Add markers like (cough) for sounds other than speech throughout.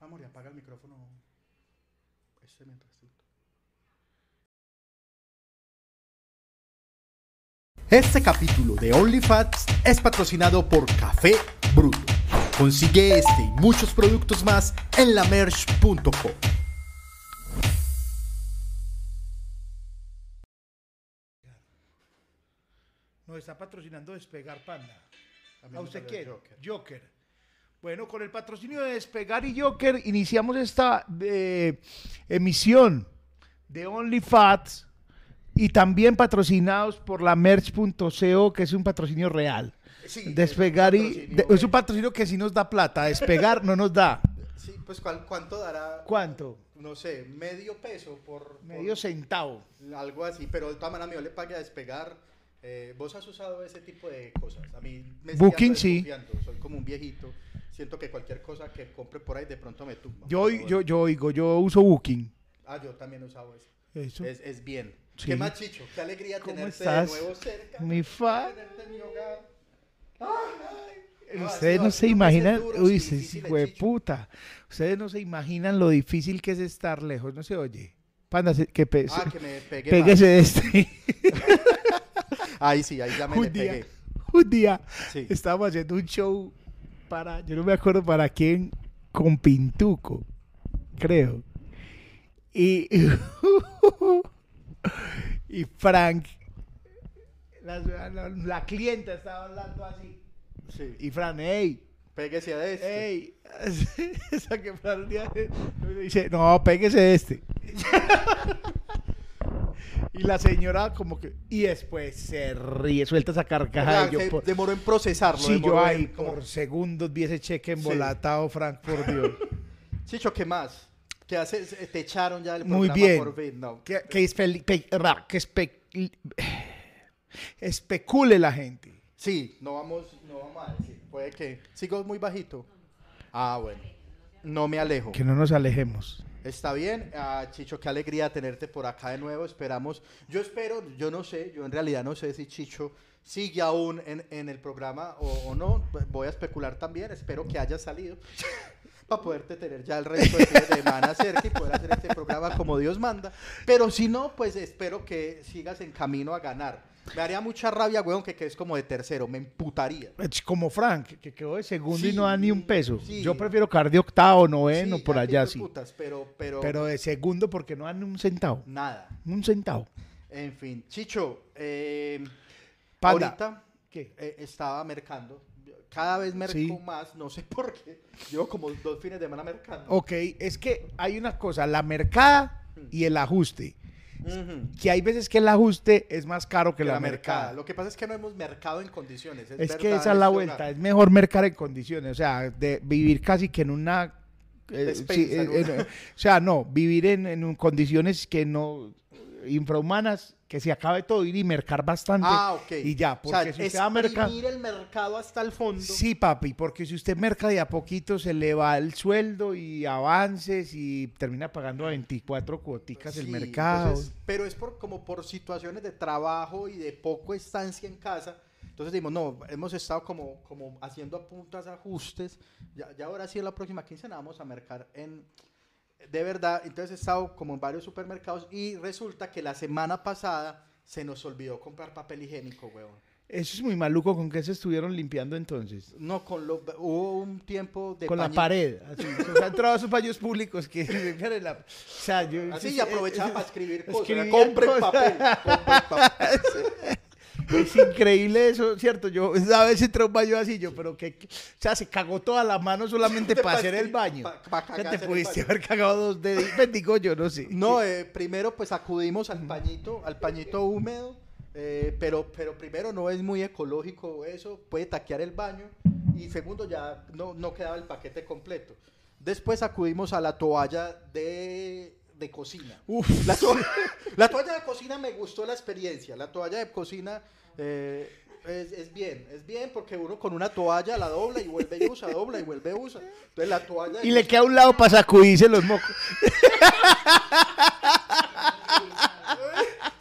Amor, y apaga el micrófono. Este mientras tanto. Este capítulo de OnlyFats es patrocinado por Café Bruto. Consigue este y muchos productos más en lamerch.com. Nos está patrocinando Despegar Panda. A mí ¿A me usted? Joker. Joker. Bueno, con el patrocinio de Despegar y Joker iniciamos esta eh, emisión de OnlyFats y también patrocinados por la merch.co, que es un patrocinio real. Sí, Despegar es y patrocinio, de- es un patrocinio que sí nos da plata, despegar no nos da. Sí, pues ¿cuál- ¿cuánto dará? ¿Cuánto? No sé, medio peso por, Medio centavo. por algo así, pero de todas maneras yo le pague a despegar. Eh, ¿Vos has usado ese tipo de cosas? A mí me Booking, sí. Soy como un viejito. Siento que cualquier cosa que compre por ahí de pronto me tumba. Yo, yo, yo oigo, yo uso Booking. Ah, yo también he usado eso. Eso. Es, es bien. Sí. ¿Qué más, Chicho? Qué alegría ¿Cómo tenerte estás? de nuevo cerca. Mi fa-. No, Ustedes no se imaginan, uy, Chicho. puta. Ustedes no se imaginan lo difícil que es estar lejos, no se oye. Panda, que pe- Ah, que me pegué péguese de este. (laughs) Ahí sí, ahí ya me (laughs) le un día, pegué. un día Sí. estábamos haciendo un show para, yo no me acuerdo para quién, con Pintuco, creo. Y, (laughs) y Frank, la, la- la clienta estaba hablando así. Sí. Y Frank, hey, Péguese a este. Ey, (laughs) esa que dice, no, péguese de este. (laughs) y la señora como que, y después se ríe, suelta esa O sea, carcajada. y yo, por- demoró en procesarlo. sí, yo ahí como- por segundos vi ese cheque Sí. embolatado, Frank, por Dios. Chicho, ¿qué más? ¿Qué haces? Te echaron ya Muy programa bien. por fin. No. que, que, espe- que espe- especule la gente. Sí, no vamos, no vamos a decir. Puede que. Sigo muy bajito. Ah, bueno. No me alejo. Que no nos alejemos. Está bien, Ah, Chicho, qué alegría tenerte por acá de nuevo. Esperamos, yo espero, yo no sé, yo en realidad no sé si Chicho sigue aún en, en el programa o, o no. Voy a especular también, espero que haya salido (laughs) para poderte tener ya el resto de (laughs) semana cerca y poder hacer este programa como Dios manda. Pero si no, pues espero que sigas en camino a ganar. Me haría mucha rabia, weón, que quedes como de tercero, me emputaría. Es Como Frank, que quedó de segundo y Sí, no da ni un peso. sí. Yo prefiero caer de octavo, noveno, Sí, por ya allá te sí. putas, pero, pero, Pero de segundo porque no dan ni un centavo. nada. Un centavo. En fin, Chicho, eh, Panda. ahorita ¿Qué? eh, estaba mercando. Cada vez merco Sí. más, no sé por qué. Llevo como dos fines de semana mercando. Ok, es que hay una cosa, la mercada y el ajuste. Que hay veces que el ajuste es más caro que, Que la, mercada. mercada. Lo que pasa es que no hemos mercado en condiciones. Es, Es que esa es la este vuelta, es mejor mercar en condiciones, o sea, de vivir casi que en una... eh, sí, eh, eh, o sea, no, vivir en, en condiciones que no infrahumanas, que se acabe todo, ir y mercar bastante Ah, ok. y ya, O sea, porque si usted va a mercar... el mercado hasta el fondo. Sí, papi, porque si usted merca de a poquito se le va el sueldo y avances y termina pagando a 24 cuoticas el mercado. entonces, pero es por, como por situaciones de trabajo y de poco estancia en casa. Entonces dijimos, no, hemos estado como, como haciendo a puntas ajustes. Ya, ya ahora sí en la próxima quincena vamos a mercar en... De verdad, entonces he estado como en varios supermercados y resulta que la semana pasada se nos olvidó comprar papel higiénico, huevón. Eso es muy maluco. ¿Con qué se estuvieron limpiando entonces? No, con lo, hubo un tiempo de Con la pared. Así. O sea, han entrado a esos baños públicos que (laughs) se la... O sea, yo... Así y aprovechaba para escribir cosas. Compren papel, compren papel. (laughs) (laughs) Es increíble eso, ¿cierto? Yo a veces entré a un baño así, yo, pero que... O sea, se cagó toda la mano solamente (laughs) Pa' para hacer el baño. pa- pa' te pudiste haber cagado dos dedos. (laughs) Bendigo yo, no sé. No, eh, primero pues acudimos al pañito, al pañito húmedo, eh, pero, pero primero no es muy ecológico eso, puede taquear el baño y segundo ya no, no quedaba el paquete completo. Después acudimos a la toalla de, de cocina. Uf. La, to- (laughs) (laughs) la toalla de cocina me gustó la experiencia, la toalla de cocina eh, es, es bien, es bien porque uno con una toalla la dobla y vuelve y usa, dobla y vuelve y usa. Entonces la toalla Y le queda a un lado para sacudirse los mocos. (laughs)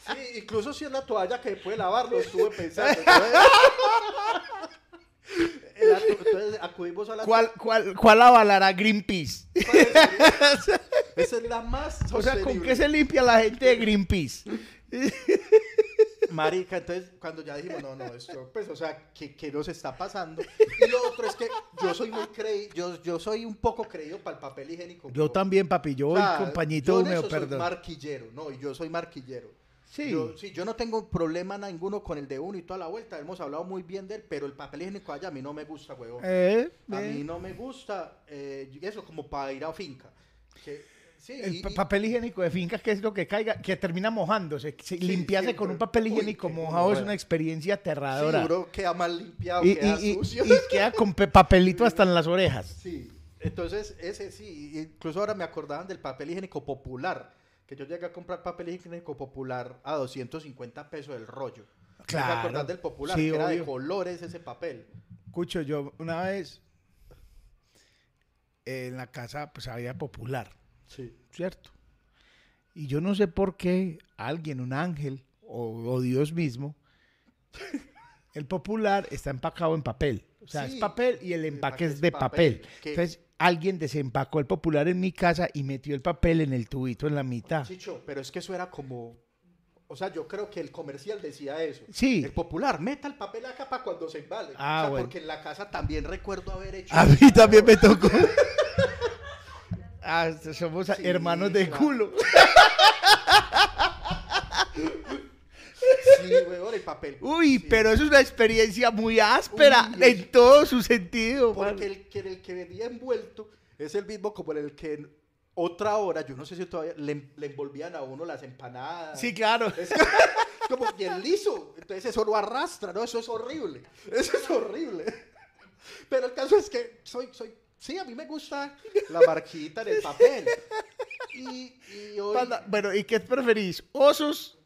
Sí, incluso si es la toalla que puede lavar, lo estuve pensando. Entonces, acudimos a la... ¿Cuál, cuál, cuál avalará Greenpeace? Esa es la más (laughs) O sea, ¿con qué se limpia la gente de Greenpeace? Marica, entonces cuando ya dijimos, no, no, esto, pues, o sea, ¿qué, qué nos está pasando? Y lo otro es que yo soy muy creído, yo, yo soy un poco creído para el papel higiénico. Yo también, papi, yo O voy sea, con pañito yo en húmedo, eso soy perdón. marquillero, no, yo soy marquillero. Sí. Yo, sí, yo no tengo problema ninguno con el de uno y toda la vuelta, hemos hablado muy bien de él, pero el papel higiénico allá a mí no me gusta, huevón. Eh, A eh. mí no me gusta eh, eso como para ir a finca. Que, sí, El y- pa- y- papel higiénico de fincas, que es lo que caiga, que termina mojándose. Se- limpiarse siempre. con un papel Uy, higiénico qué mojado es gonorrea. una experiencia sí, aterradora. bro, queda mal limpiado, y, queda y- sucio. y queda con pe- papelito hasta en las orejas. Sí, entonces ese sí, incluso ahora me acordaban del papel higiénico popular, que yo llegué a comprar papel higiénico popular a 250 pesos el rollo. ¿Me Claro. acordás del popular? Sí, que era de colores ese papel. Escucho, yo una vez eh, en la casa pues había popular, Sí. ¿cierto? Y yo no sé por qué alguien, un ángel o, o Dios mismo, (laughs) el popular está empacado en papel. O sea, Sí, es papel y el el empaque es de papel, papel. Entonces, alguien desempacó el popular en mi casa y metió el papel en el tubito en la mitad. Chicho, pero es que eso era como... O sea, yo creo que el comercial decía eso. Sí. El popular, meta el papel acá para cuando se embale. Ah, o sea, bueno. porque en la casa también recuerdo haber hecho... A mí también me tocó. (laughs) Ah, somos Sí, hermanos de claro. culo. (laughs) Sí, weón, el papel. Uy, Sí. pero eso es una experiencia muy áspera Uy, en todo su sentido. Porque el que, el que venía envuelto es el mismo como el que otra hora, yo no sé si todavía le, le envolvían a uno las empanadas. Sí, claro. Es (laughs) como bien liso. Entonces eso lo arrastra, ¿no? Eso es horrible. Eso es horrible. Pero el caso es que soy, soy, sí, a mí me gusta la marquita en el papel. Y, y hoy, Panda, Bueno, ¿y qué preferís? ¿Osos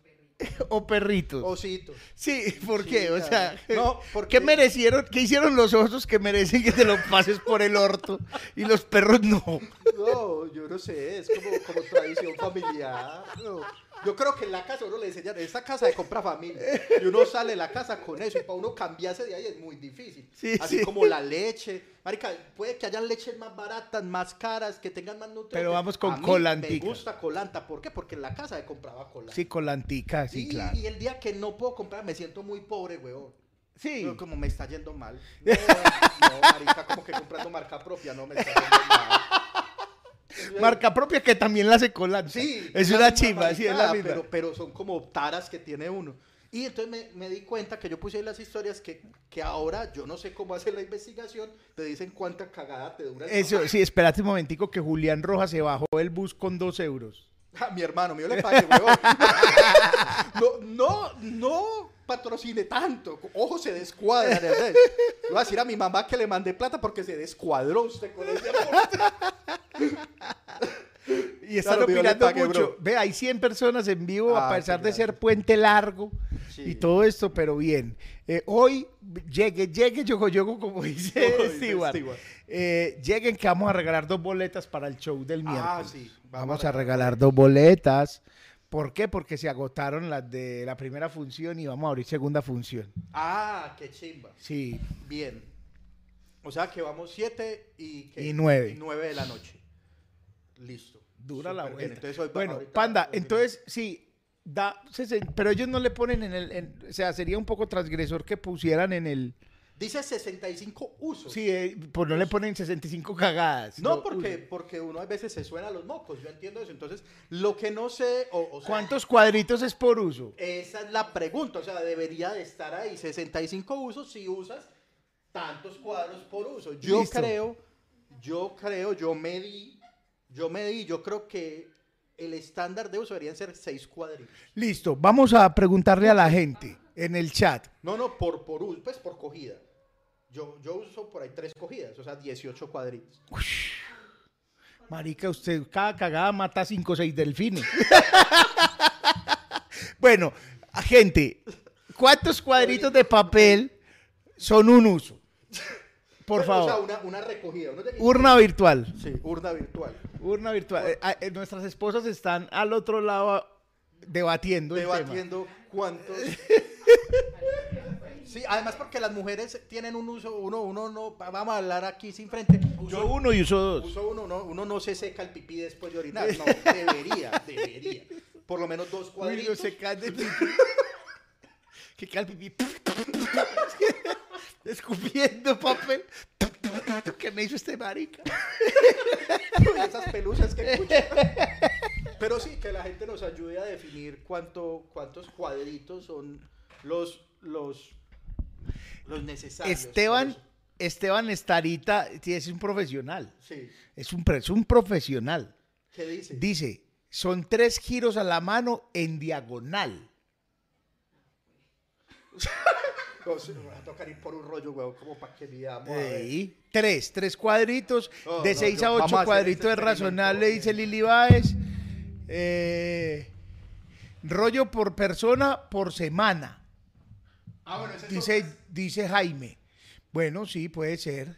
(laughs) o perritos? osito. Sí, ¿por Sí, qué? O sea. No, porque- ¿qué merecieron? ¿Qué hicieron los osos que merecen que te lo pases por el orto y los perros no? No, yo no sé, es como, como tradición familiar. no. Yo creo que en la casa uno le enseñan, esta casa de compra familia, y uno sale de la casa con eso, y para uno cambiarse de ahí es muy difícil. Sí, Así sí. como la leche. Marica, puede que hayan leches más baratas, más caras, que tengan más nutrientes. Pero vamos con A mí colantica. Me gusta colanta, ¿por qué? Porque en la casa se compraba colanta. Sí, con la antica, sí, y, claro. y el día que no puedo comprar me siento muy pobre, weón. Sí. Como me está yendo mal. (laughs) No, no, marica, como que comprando marca propia, no me está yendo mal. Marca propia que también la hace colante. Sí. Es una chimba, sí, es la misma. Pero, pero son como taras que tiene uno. Y entonces me, me di cuenta que yo puse ahí las historias que, que ahora yo no sé cómo hacer la investigación, te dicen cuánta cagada te dura. el Eso, sí, espérate un momentico que Julián Rojas se bajó del bus con dos euros. A mi hermano mío le pague. (laughs) No, no, no patrocine tanto. Ojo, se descuadra. Le voy a decir a mi mamá que le mandé plata porque se descuadró usted con ese aporte. Y están Claro, opinando mucho. bro. Ve, hay 100 personas en vivo, a Ah, pesar de ser puente largo Sí. y todo esto, pero bien. Eh, hoy, llegue, llegue, yogo, yogo, como dice Stewart. Eh, lleguen que vamos a regalar dos boletas para el show del miércoles. Ah, sí. Vamos, a regalar dos boletas. ¿Por qué? Porque se agotaron las de la primera función y vamos a abrir segunda función. Ah, qué chimba. Sí. Bien. O sea que vamos 7 y, ¿qué? Y nueve. y nueve de la noche. Listo. Dura la Súper bien. vuelta. Entonces, bueno, ahorita- Panda, ahorita- entonces sí, da, pero ellos no le ponen en el, en- o sea, sería un poco transgresor que pusieran en el, Dice 65 usos. sí, eh, pues no le ponen 65 cagadas. No, porque, porque uno a veces se suena a los mocos, yo entiendo eso. Entonces, lo que no sé, o, o sea, ¿Cuántos cuadritos es por uso? esa es la pregunta, o sea, debería de estar ahí 65 usos si usas tantos cuadros por uso. Yo Listo. creo, yo creo, yo medí, yo medí, yo creo que el estándar de uso deberían ser 6 cuadritos. Listo, vamos a preguntarle a la gente en el chat. No, no, por, por uso, pues por cogida. Yo, yo uso por ahí tres cogidas, o sea, 18 cuadritos. Marica, usted cada cagada mata 5 o 6 delfines. (laughs) bueno, gente, ¿cuántos cuadritos de papel son un uso? Por Bueno, O sea, favor. una, una recogida. uno Urna virtual. Sí, urna virtual. Urna virtual. Eh, ah, eh, nuestras esposas están al otro lado debatiendo, el tema. debatiendo cuántos. Sí, además porque las mujeres tienen un uso, uno, uno no, vamos a hablar aquí sin frente. Uso uno y uso dos. Uso uno, no, uno no se seca el pipí después de orinar. (laughs) No, debería, debería. Por lo menos dos Uy, no cuadritos. se cae de pipí. (laughs) que cae el pipí. (laughs) Escupiendo papel. ¿Qué me hizo este marica? (laughs) Esas pelusas que escuchan. Pero sí, que la gente nos ayude a definir cuánto, cuántos cuadritos son los, los, los necesarios. Esteban. Esteban Estarita es un profesional. Sí. Es un, es un profesional. ¿Qué dice? Dice, son tres giros a la mano en diagonal. (laughs) Va a tocar ir por un rollo, weón, como para que ver. Ey, Tres, tres cuadritos. No, de no, seis yo- a vamos a ocho hacer cuadritos este es razonable, experimento, dice. Lili Báez. Eh, rollo por persona por semana, Ah, bueno, ese es dice, dice Jaime. Bueno, sí, puede ser.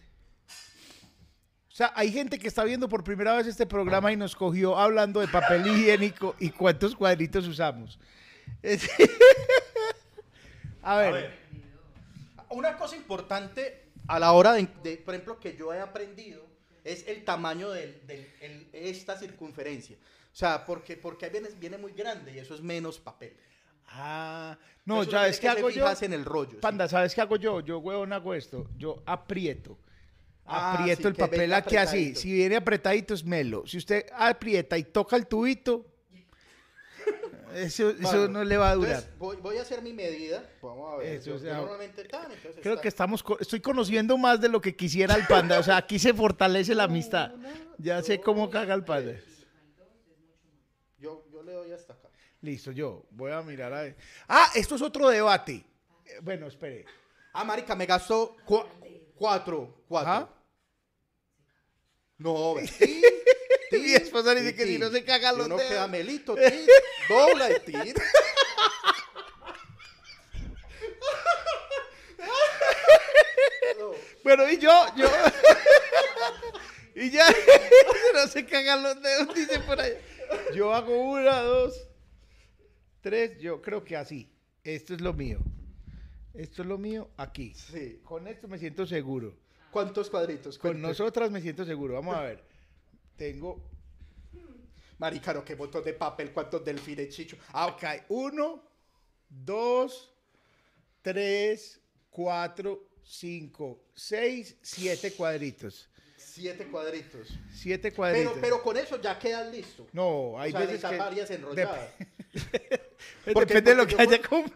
O sea, hay gente que está viendo por primera vez este programa y nos cogió hablando de papel (laughs) higiénico y cuántos cuadritos usamos. (laughs) Es- A ver. Una cosa importante a la hora de, de, por ejemplo, que yo he aprendido es el tamaño de esta circunferencia. O sea, porque, porque ahí viene, viene muy grande y eso es menos papel. Ah, no, Eso ¿sabes qué hago yo? en el rollo. sí. Panda, ¿sabes qué hago yo? Yo, huevón, hago esto. Yo aprieto. Ah, Aprieto sí, el papel aquí así. Si viene apretadito es melo. Si usted aprieta y toca el tubito, eso, no le va a durar. voy, voy a hacer mi medida. Vamos a ver. Eso, yo, o yo sea, normalmente tan, entonces Creo está- que estamos, estoy conociendo más de lo que quisiera el panda. O sea, aquí se fortalece la (laughs) amistad. Ya sé cómo caga el panda. Yo, yo le doy hasta acá. Listo, yo voy a mirar a ver. Ah, esto es otro debate. Eh, Bueno, espere. Ah, marica, me gastó cua- cuatro. Cuatro. Ajá. No, (laughs) ve. Dice que si no se cagan los uno dedos. queda melito, tin, (laughs) dobla y. No. Bueno, y yo, yo. (laughs) y ya, (laughs) no se cagan los dedos, dice por allá. Yo hago una, dos, tres, yo creo que así. Esto es lo mío. Esto es lo mío aquí. Sí. Con esto me siento seguro. ¿Cuántos cuadritos? Con Cuente. nosotras me siento seguro. Vamos a ver. Tengo Marica, no, qué montón de papel, cuántos delfines, chicho. Ah, hay uno, dos, tres, cuatro, cinco, seis, siete cuadritos. siete cuadritos. Siete cuadritos. Pero, pero con eso ya quedas listo. no, hay o sea, veces que... varias enrolladas. (laughs) Dep- Porque- Depende de lo que haya comido. (laughs)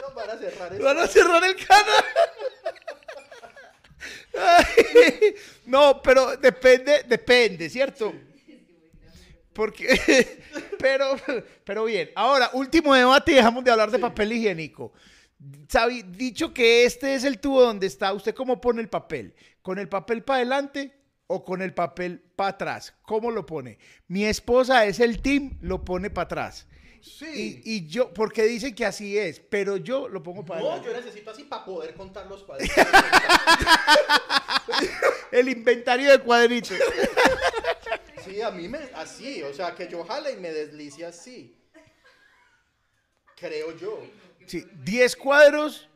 No, van a cerrar eso. Van a cerrar el canal. (laughs) No, pero depende, depende, ¿cierto? Porque, (laughs) pero, pero bien. Ahora, último debate y dejamos de hablar de papel higiénico. Sabi- dicho que este es el tubo donde está, ¿usted cómo pone el papel? ¿Con el papel para adelante o con el papel para atrás? ¿Cómo lo pone? Mi esposa es el team, lo pone para atrás. Sí. Y, y yo, porque dicen que así es, pero yo lo pongo para no, adelante. yo necesito así para poder contar los cuadritos. (laughs) El inventario de cuadritos. Sí, a mí me, así, o sea, que yo jale y me deslice así. Creo yo. Sí, 10 cuadros.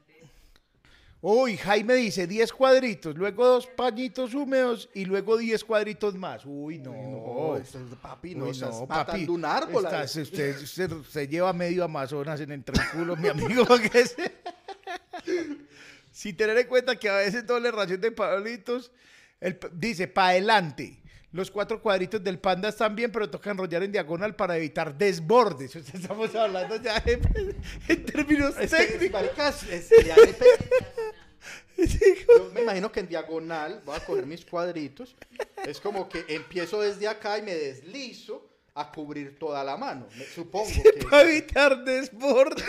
Uy, Jaime dice 10 cuadritos, luego dos pañitos húmedos y luego 10 cuadritos más. Uy, no. No, es- papi, no, Uy, estás no, matando papi. un árbol. Estás- usted, usted se lleva medio Amazonas en el culo, mi amigo. (laughs) para que se- Sin tener en cuenta que a veces doble ración de palitos. el dice, para adelante. Los cuatro cuadritos del panda están bien, pero toca enrollar en diagonal para evitar desbordes. (laughs) Estamos hablando ya en, (laughs) en términos técnicos. maricas, es- le hace pe- Yo me imagino que en diagonal voy a coger mis cuadritos. Es como que empiezo desde acá y me deslizo a cubrir toda la mano. Me- supongo que. para evitar desbordes.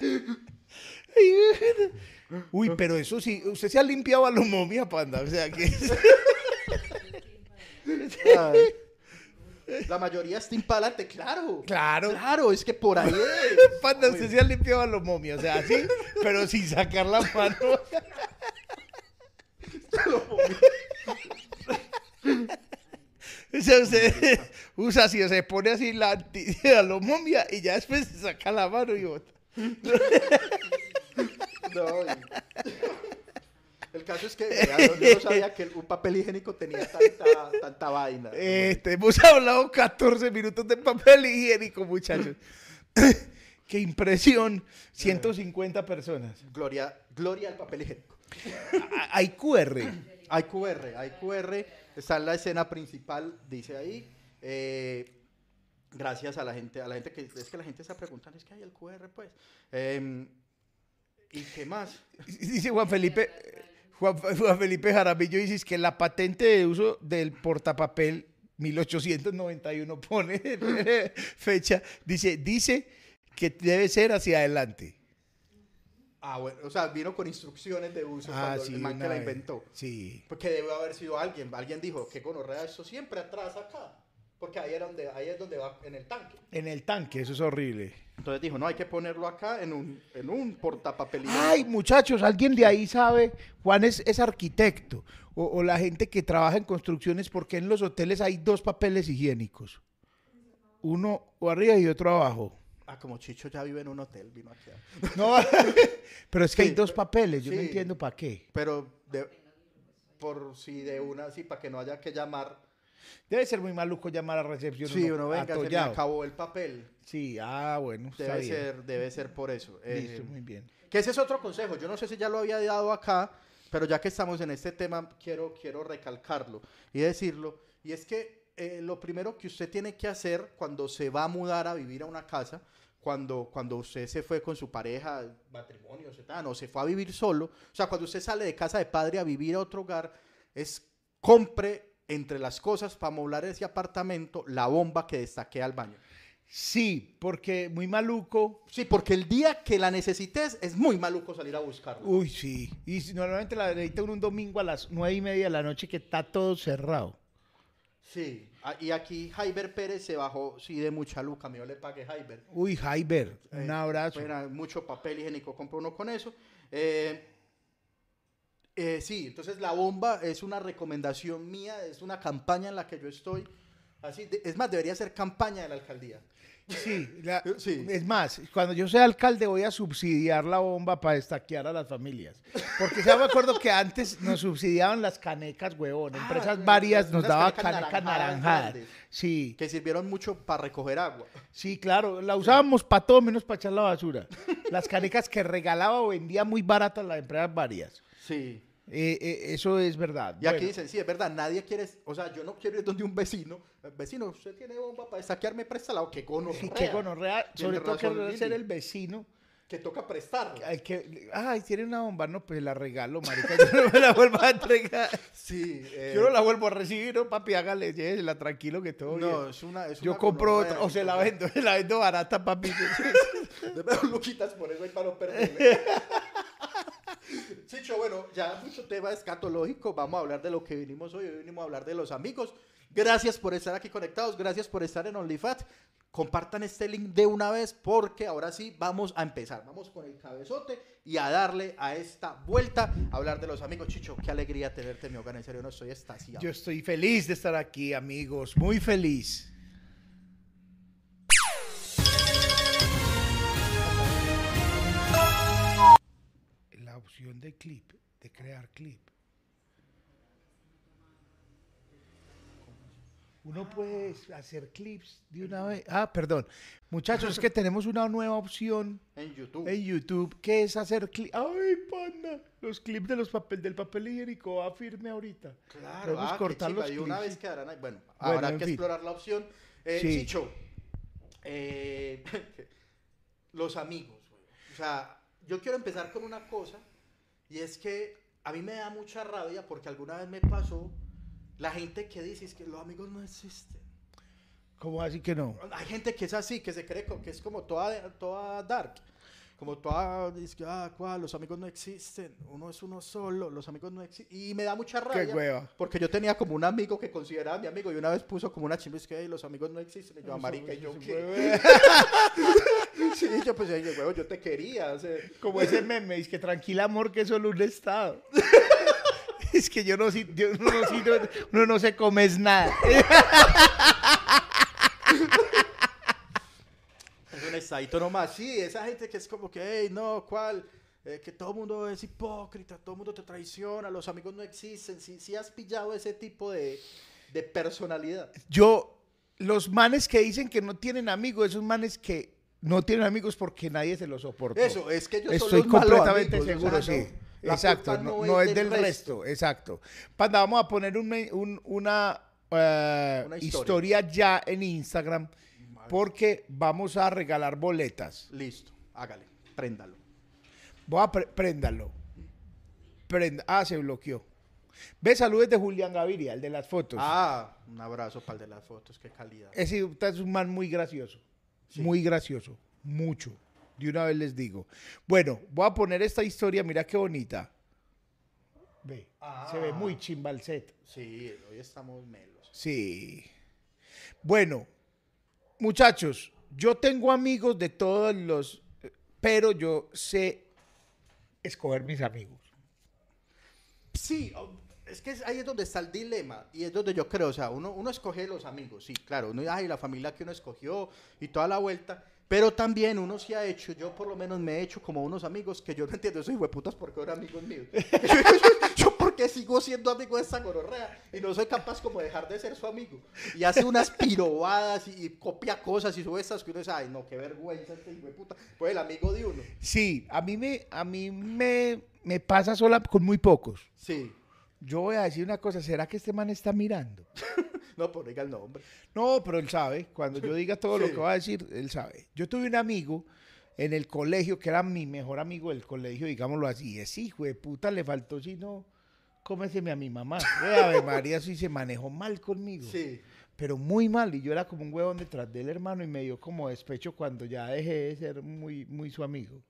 Ay, Uy, pero eso sí, usted se ha limpiado a lo momia, panda. O sea que. La mayoría está impalante, claro. Claro. Claro, es que por ahí es. (laughs) Panda, usted se ha limpiado a lo momia. O sea, así, pero sin sacar la mano. (laughs) O sea, usted, usa así, o se pone así la, la momia y ya después se saca la mano y bota. (laughs) No, caso es que vea, yo, yo no sabía que un papel higiénico tenía tanta, tanta vaina. Este, hemos hablado 14 minutos de papel higiénico, muchachos. (laughs) Qué impresión. 150 personas. Gloria, gloria al papel higiénico. Hay QR. Hay QR, hay QR, está en la escena principal, dice ahí. eh, gracias a la gente, a la gente que es que la gente está preguntando, es que hay el QR, pues. Em, ¿Y qué más? Dice Juan Felipe, Juan, Juan Felipe Jaramillo, dice que la patente de uso del portapapel 1891 (laughs) pone fecha, dice, dice que debe ser hacia adelante. Ah, bueno, o sea, vino con instrucciones de uso Ah, cuando sí, el man que la inventó. Sí. Porque debe haber sido alguien. Alguien dijo que gonorrea eso siempre atrás acá. Porque ahí, era donde, ahí es donde va en el tanque. En el tanque, eso es horrible. Entonces dijo, no, hay que ponerlo acá en un, en un portapapelillo. Ay, muchachos, alguien de ahí sabe, Juan es, es arquitecto, o, o la gente que trabaja en construcciones, porque en los hoteles hay dos papeles higiénicos. Uno arriba y otro abajo. Ah, como Chicho ya vive en un hotel, vino aquí. No, (laughs) pero es que Sí, hay dos papeles, yo no entiendo para qué. Pero de- por si de una, sí, para que no haya que llamar. Debe ser muy maluco llamar a recepción. Sí, uno venga, se me acabó el papel. Sí, ah, bueno, Debe ser, debe ser por eso. Eh, Listo, muy bien. Que ese es otro consejo. Yo no sé si ya lo había dado acá, pero ya que estamos en este tema, quiero, quiero recalcarlo y decirlo. Y es que eh, lo primero que usted tiene que hacer cuando se va a mudar a vivir a una casa, cuando, cuando usted se fue con su pareja, matrimonio, no, se fue a vivir solo, o sea, cuando usted sale de casa de padre a vivir a otro hogar, es compre entre las cosas para amoblar ese apartamento la bomba que destaque al baño. Sí, porque muy maluco. Sí, porque el día que la necesites es muy maluco salir a buscarla. Uy, sí. Y si- normalmente la necesita uno un domingo a las nueve y media de la noche que está todo cerrado. Sí, ah, y aquí Jaiber Pérez se bajó, sí, de mucha luca, mío le pagué Jaiber. Uy, Jaiber, un Eh, abrazo. Era mucho papel higiénico, compra uno con eso. Eh, eh, sí, entonces la bomba es una recomendación mía, es una campaña en la que yo estoy. Así, es más, debería ser campaña de la alcaldía. Sí, la- (laughs) Sí. es más, cuando yo sea alcalde voy a subsidiar la bomba para destaquear a las familias. Porque ya me acuerdo que antes nos subsidiaban las canecas, huevón. Ah, Empresas varias nos daban canecas canecas naranjadas naranjadas. grandes. Sí, Que sirvieron mucho para recoger agua. sí, claro. La usábamos para todo menos para echar la basura. Las canecas que regalaba o vendía muy baratas las empresas varias. Sí. Eh, eh, eso es verdad. Y aquí Bueno, dicen, sí, es verdad, nadie quiere, o sea, yo no quiero ir donde un vecino. Vecino, usted tiene bomba para destaquearme, préstala o que cono. sí, qué gonorrea, (laughs) sobre todo que ser el vecino. Que toca prestarla. Ay, que, ay, tiene una bomba, no, pues la regalo, marica, yo no me la vuelvo a entregar. (laughs) Sí. eh, Yo no la vuelvo a recibir, no, papi, hágale, llévesela tranquilo que todo No, bien. es una. Es Yo una compro gonorrea, otra, o se la vendo, se (laughs) la vendo barata, papi. Dos luquitas por eso hay para no perderle. Chicho, bueno, ya mucho tema escatológico. Vamos a hablar de lo que vinimos hoy. Hoy vinimos a hablar de los amigos. Gracias por estar aquí conectados. Gracias por estar en OnlyFat. Compartan este link de una vez porque ahora sí vamos a empezar. Vamos con el cabezote y a darle a esta vuelta a hablar de los amigos. Chicho, qué alegría tenerte en mi hogar. En serio, no estoy estasiado. Yo estoy feliz de estar aquí, amigos, muy feliz. Opción de clip, de crear clip. Uno puede hacer clips de una vez. Ah, perdón. Muchachos, es que tenemos una nueva opción En YouTube. en YouTube que es hacer clips. ¡Ay, panda! Los clips de los papel, del papel higiénico va firme ahorita. Claro, Podemos ah, cortar los y una clips. vez quedarán ahí. Bueno, Bueno, habrá que fin. explorar la opción. Eh, Sí. Chicho, eh, (laughs) los amigos. güey. O sea, yo quiero empezar con una cosa y es que a mí me da mucha rabia porque alguna vez me pasó la gente que dice es que los amigos no existen. ¿Cómo así que no? Hay gente que es así, que se cree que es como toda, toda dark. Como toda, dice que, ah, ¿cuál? los amigos no existen, uno es uno solo, los amigos no existen. Y me da mucha rabia. hueva. Porque yo tenía como un amigo que consideraba mi amigo y una vez puso como una chimba, es que "Ey, los amigos no existen. Y yo, "Ah, marica, y yo, ¿qué? (laughs) sí, yo pues, "Ey, huevo, yo te quería. o sea, Como ese meme, es que tranquila amor que es solo un estado. (laughs) es que yo no, si- yo no, si- no- uno no se come es nada. Pesadito nomás, sí, esa gente que es como que, hey, no, ¿cuál? Eh, que todo el mundo es hipócrita, todo el mundo te traiciona, los amigos no existen. Si sí, has pillado ese tipo de, de personalidad. Yo, los manes que dicen que no tienen amigos, esos manes que no tienen amigos porque nadie se los soportó. Eso, es que yo Estoy completamente seguro, sí. exacto, no, es, del resto. exacto. Panda, vamos a poner un, un, una, eh, una historia. ya en Instagram porque vamos a regalar boletas. Listo, hágale, préndalo. Voy a préndalo. Prenda. Ah, se bloqueó. Ve, saludos de Julián Gaviria, el de las fotos. Ah, un abrazo para el de las fotos, qué calidad. Ese es un man muy gracioso. Muy gracioso. Mucho. De una vez les digo. Bueno, voy a poner esta historia, mira qué bonita. Ve, se ve muy chimba el set. Sí, hoy estamos melos. Sí. Bueno, muchachos, yo tengo amigos de todos los, pero yo sé escoger mis amigos. Sí, es que ahí es donde está el dilema y es donde yo creo, o sea, uno, uno escoge los amigos, sí, claro, uno, ay, la familia que uno escogió y toda la vuelta, pero también uno se ha hecho, yo por lo menos me he hecho como unos amigos que yo no entiendo, soy hueputas porque eran amigos míos. (laughs) yo, porque sigo siendo amigo de esa gororrea y no soy capaz como de dejar de ser su amigo. Y hace unas pirobadas y, copia cosas y sube estas que uno dice, ay, no, qué vergüenza este hijo de puta. Pues el amigo de uno. Sí, a mí me, a mí me, me pasa sola con muy pocos. Sí. Yo voy a decir una cosa, ¿será que este man está mirando? (laughs) no, por diga el nombre. No, pero él sabe. Cuando yo diga todo lo que va a decir, él sabe. Yo tuve un amigo en el colegio que era mi mejor amigo del colegio, digámoslo así. Es hijo de puta, le faltó si no, cómeseme a mi mamá. Ave María sí se manejó mal conmigo. Sí. Pero muy mal. Y yo era como un huevón detrás del hermano y me dio como despecho cuando ya dejé de ser muy, muy su amigo.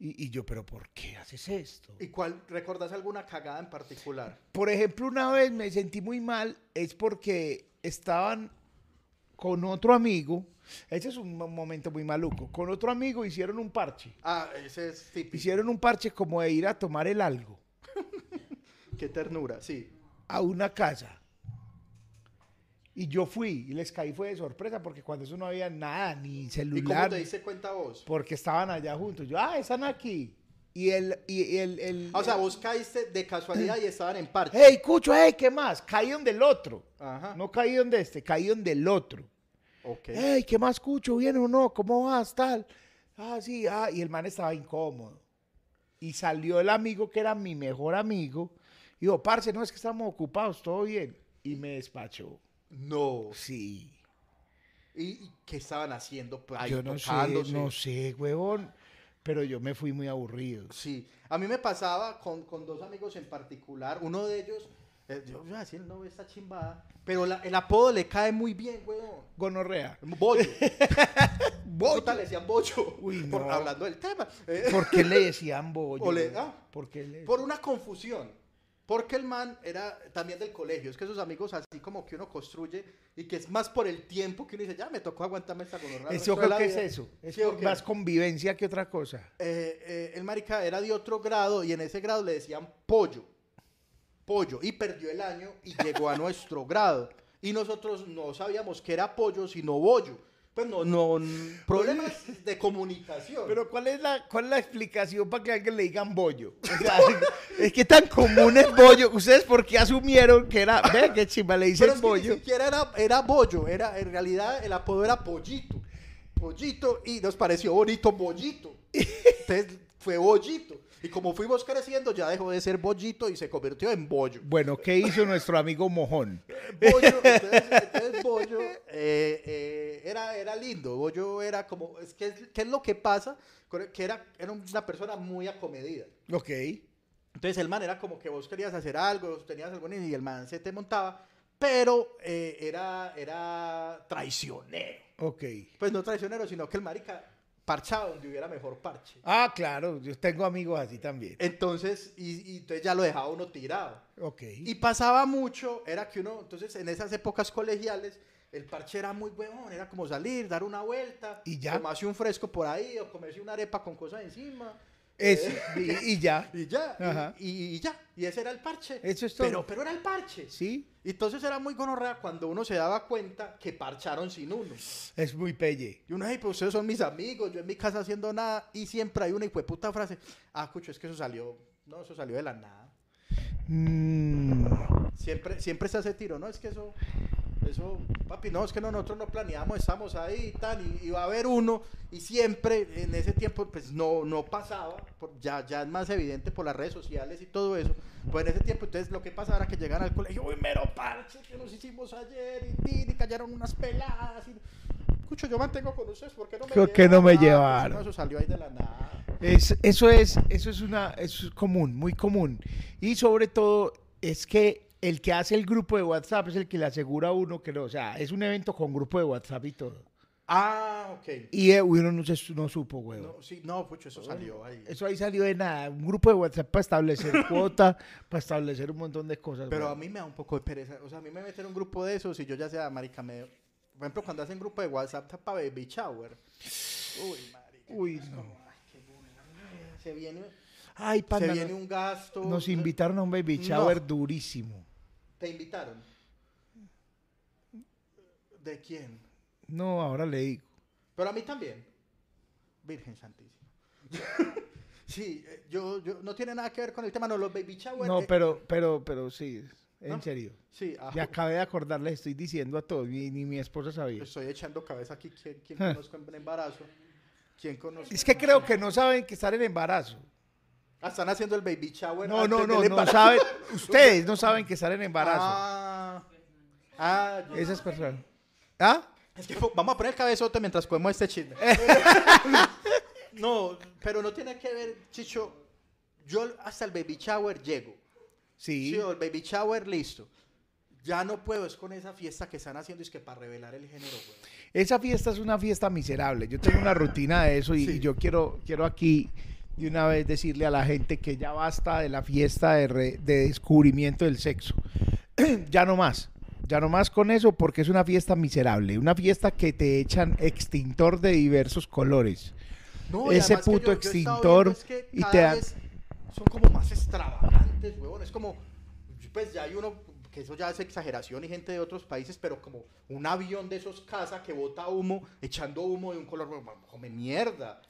Y, yo, pero ¿por qué haces esto? ¿Y cuál, recordas alguna cagada en particular? Por ejemplo, una vez me sentí muy mal, es porque estaban con otro amigo, ese es un momento muy maluco, con otro amigo hicieron un parche. Ah, ese es típico. Hicieron un parche como de ir a tomar el algo. (laughs) Qué ternura, sí. A una casa. Y yo fui y les caí fue de sorpresa porque cuando eso no había nada, ni celular. ¿Y cómo te diste cuenta vos? Porque estaban allá juntos. Yo, ah, están aquí. Y el, y el, el, o sea, vos caíste de casualidad y (clears throat) estaban en parche. Hey, Cucho, hey, ¿qué más? Caí donde el otro. Ajá. No caí donde este, caí donde el otro. Ok. Hey, ¿qué más, Cucho? ¿Viene o no? ¿Cómo vas? Tal. Ah, sí, ah. Y el man estaba incómodo. Y salió el amigo que era mi mejor amigo. Y dijo, parce, no es que estamos ocupados, todo bien. Y me despachó. No. Sí. ¿Y qué estaban haciendo? yo no sé, no sé, huevón. Pero yo me fui muy aburrido. Sí. A mí me pasaba con, dos amigos en particular. Uno de ellos, eh, yo iba a decir, no, está chimbada. Pero el apodo le cae muy bien, huevón. Gonorrea. Bollo. (laughs) bollo. le decían bollo. Uy, no. hablando del tema. ¿Por qué le decían bollo? Ah, ¿Por, qué por una confusión. Porque el man era también del colegio. Es que esos amigos así como que uno construye y que es más por el tiempo que uno dice, ya me tocó aguantarme esta gonorrea. Eso creo que es eso. Es más convivencia que otra cosa. Eh, eh, el marica era de otro grado y en ese grado le decían pollo. Pollo. Y perdió el año y llegó a nuestro grado. Y nosotros no sabíamos que era pollo, sino bollo. Pues no, no, problemas de comunicación. Pero ¿cuál es la, cuál es la explicación para que alguien le digan bollo? O sea, (laughs) (laughs) es que tan común es bollo. ¿Ustedes por qué asumieron que era, ve qué chimba, le dicen Pero bollo? Ni siquiera era, era bollo, era, en realidad el apodo era pollito. Pollito y nos pareció bonito bollito. (laughs) Entonces fue bollito. Y como fuimos creciendo, ya dejó de ser bollito y se convirtió en bollo. Bueno, ¿qué hizo nuestro amigo Mojón? (laughs) bollo, entonces, bollo eh, eh, era, era lindo. Bollo era como, es que, ¿qué es lo que pasa? Que era, era una persona muy acomedida. Ok. Entonces el man era como que vos querías hacer algo, tenías algo y el man se te montaba, pero eh, era, era traicionero. Ok. Pues no traicionero, sino que el marica parchado donde hubiera mejor parche. Ah, claro, yo tengo amigos así también. Entonces, y, entonces ya lo dejaba uno tirado. Ok. Y pasaba mucho, era que uno, entonces en esas épocas colegiales, el parche era muy huevón, era como salir, dar una vuelta, y ya. tomarse un fresco por ahí o comerse una arepa con cosas encima. Es, y, y ya. (laughs) Y ya, y- ya. Y ese era el parche. Eso es todo. Pero, pero era el parche. Sí, entonces era muy gonorrea cuando uno se daba cuenta que parcharon sin uno. es muy pelle. Y uno, hey, pues ustedes son mis amigos, yo en mi casa haciendo nada. Y siempre hay una hijueputa frase. Ah, cucho, es que eso salió. No, eso salió de la nada. Mm, Siempre, siempre se hace tiro, ¿no? Es que eso, eso, papi, no, es que no, nosotros no planeamos, estamos ahí y tal, y, y va a haber uno, y siempre en ese tiempo, pues no, no pasaba, por- ya, ya es más evidente por las redes sociales y todo eso, pues en ese tiempo, entonces lo que pasaba era que llegaban al colegio, uy, mero parche, que nos hicimos ayer, y, y cayeron unas peladas, y... Escucho, yo mantengo con ustedes, ¿por qué no me ¿Por qué no me llevaron? Llevaron? no, eso salió ahí de la nada. Es, eso es, eso es una, eso es común, muy común. Y sobre todo es que el que hace el grupo de WhatsApp es el que le asegura a uno que no, o sea, es un evento con grupo de WhatsApp y todo. Ah, ok. Y eh, uno no, se- no supo, huevo. No, sí, no, pucho, eso salió ahí. Eso ahí salió de nada, un grupo de WhatsApp para establecer (laughs) cuota, para establecer un montón de cosas. Pero a mí me da un poco de pereza. O sea, a mí me meten en un grupo de esos y yo ya sea, marica, me... Por ejemplo, cuando hacen grupo de WhatsApp para baby shower. Uy, marica. Uy, no. ay, qué. Se viene, Ay, se pana, viene no- un gasto. nos invitaron a un baby shower No. durísimo. ¿Te invitaron? ¿De quién? No, ahora le digo. Pero a mí también. Virgen Santísima. (laughs) sí, eh, yo, yo, no tiene nada que ver con el tema, no, los baby shower. No, eh, pero, pero, pero sí, en ¿No? serio. Sí, ajá. Me acabé de acordar, les estoy diciendo a todos, ni, ni mi esposa sabía. Estoy echando cabeza aquí. ¿Quién, quién Ah. conozco en embarazo? ¿Quién conozco? Es que creo que no saben que están en embarazo. Ah, están haciendo el baby shower. No, no, antes no, del no embarazo. saben. (laughs) Ustedes no saben que están en embarazo. Ah, ah. Esas personas. ¿Ah? es que po- vamos a poner el cabezote mientras comemos este chisme. (laughs) no, pero no tiene que ver, Chicho. Yo hasta el baby shower llego. Sí. Sí, o el baby shower, listo. Ya no puedo, es con esa fiesta que están haciendo, es que para revelar el género, güey. Esa fiesta es una fiesta miserable. Yo tengo una rutina de eso y, Sí. y yo quiero, quiero aquí de una vez decirle a la gente que ya basta de la fiesta de, re- de descubrimiento del sexo. (clears throat) ya no más. Ya no más con eso porque es una fiesta miserable. Una fiesta que te echan extintor de diversos colores. No, Ese puto yo- extintor viendo es que y te dan- son como más extravagantes, huevón. Es como, pues ya hay uno, que eso ya es exageración y gente de otros países, pero como un avión de esos casa que bota humo, echando humo de un color, come mierda.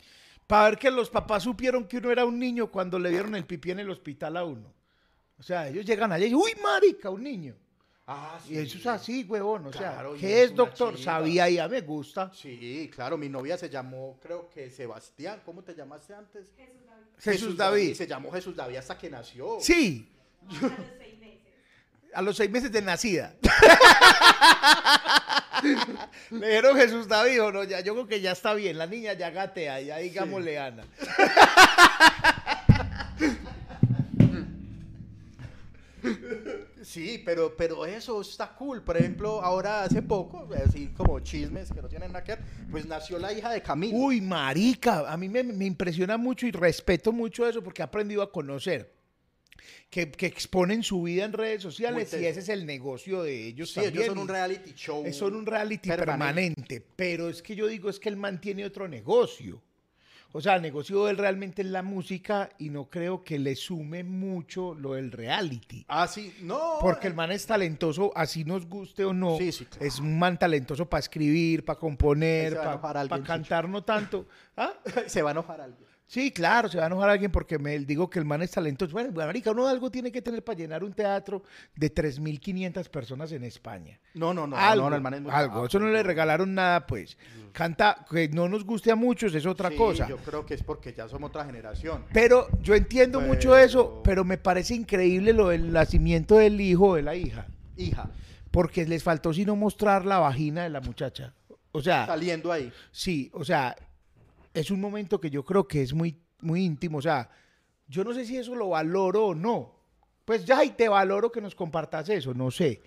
Para ver que los papás supieron que uno era un niño cuando le dieron el pipí en el hospital a uno. O sea, ellos llegan allá y uy, marica, un niño. Ah, Y eso es así, huevón. O Claro, sea, ¿qué es doctor? Sabía, ya me gusta. Sí, claro, mi novia se llamó, creo que Sebastián, ¿cómo te llamaste antes? Jesús David. Se llamó Jesús David hasta que nació. Sí. A los seis meses de nacida. (laughs) (laughs) Le dijeron Jesús David, o no, ya, yo creo que ya está bien. La niña ya gatea, ya digámosle Ana. Sí, pero, pero eso está cool. Por ejemplo, ahora hace poco, así como chismes que no tienen nada que ver, pues nació la hija de Camilo. Uy, marica, a mí me, me impresiona mucho y respeto mucho eso porque he aprendido a conocer. Que, que exponen su vida en redes sociales y ese es el negocio de ellos sí, también. ellos son un reality show. Es son un reality permanente. permanente. pero es que yo digo es que él mantiene otro negocio. O sea, el negocio de él realmente es la música y no creo que le sume mucho lo del reality. Ah, sí, no. Porque el man es talentoso, así nos guste o no. Sí, sí, claro. Es un man talentoso para escribir, para componer, para cantar, no tanto. (laughs) ¿Ah? se va a enojar alguien. Sí, claro, se va a enojar alguien porque me digo que el man es talentoso. Bueno, marica, uno algo tiene que tener para llenar un teatro de 3.500 personas en España. No, no, no. algo, no, no, el man es muy algo. Eso no le regalaron nada, pues. Canta, que no nos guste a muchos es otra Sí, cosa. Yo creo que es porque ya somos otra generación. Pero yo entiendo mucho eso, pero me parece increíble lo del nacimiento del hijo o de la hija. Hija, Porque les faltó sino mostrar la vagina de la muchacha. O sea, saliendo ahí. sí, o sea, es un momento que yo creo que es muy, muy íntimo. O sea, yo no sé si eso lo valoro o no. Pues ya, y te valoro que nos compartas eso, no sé.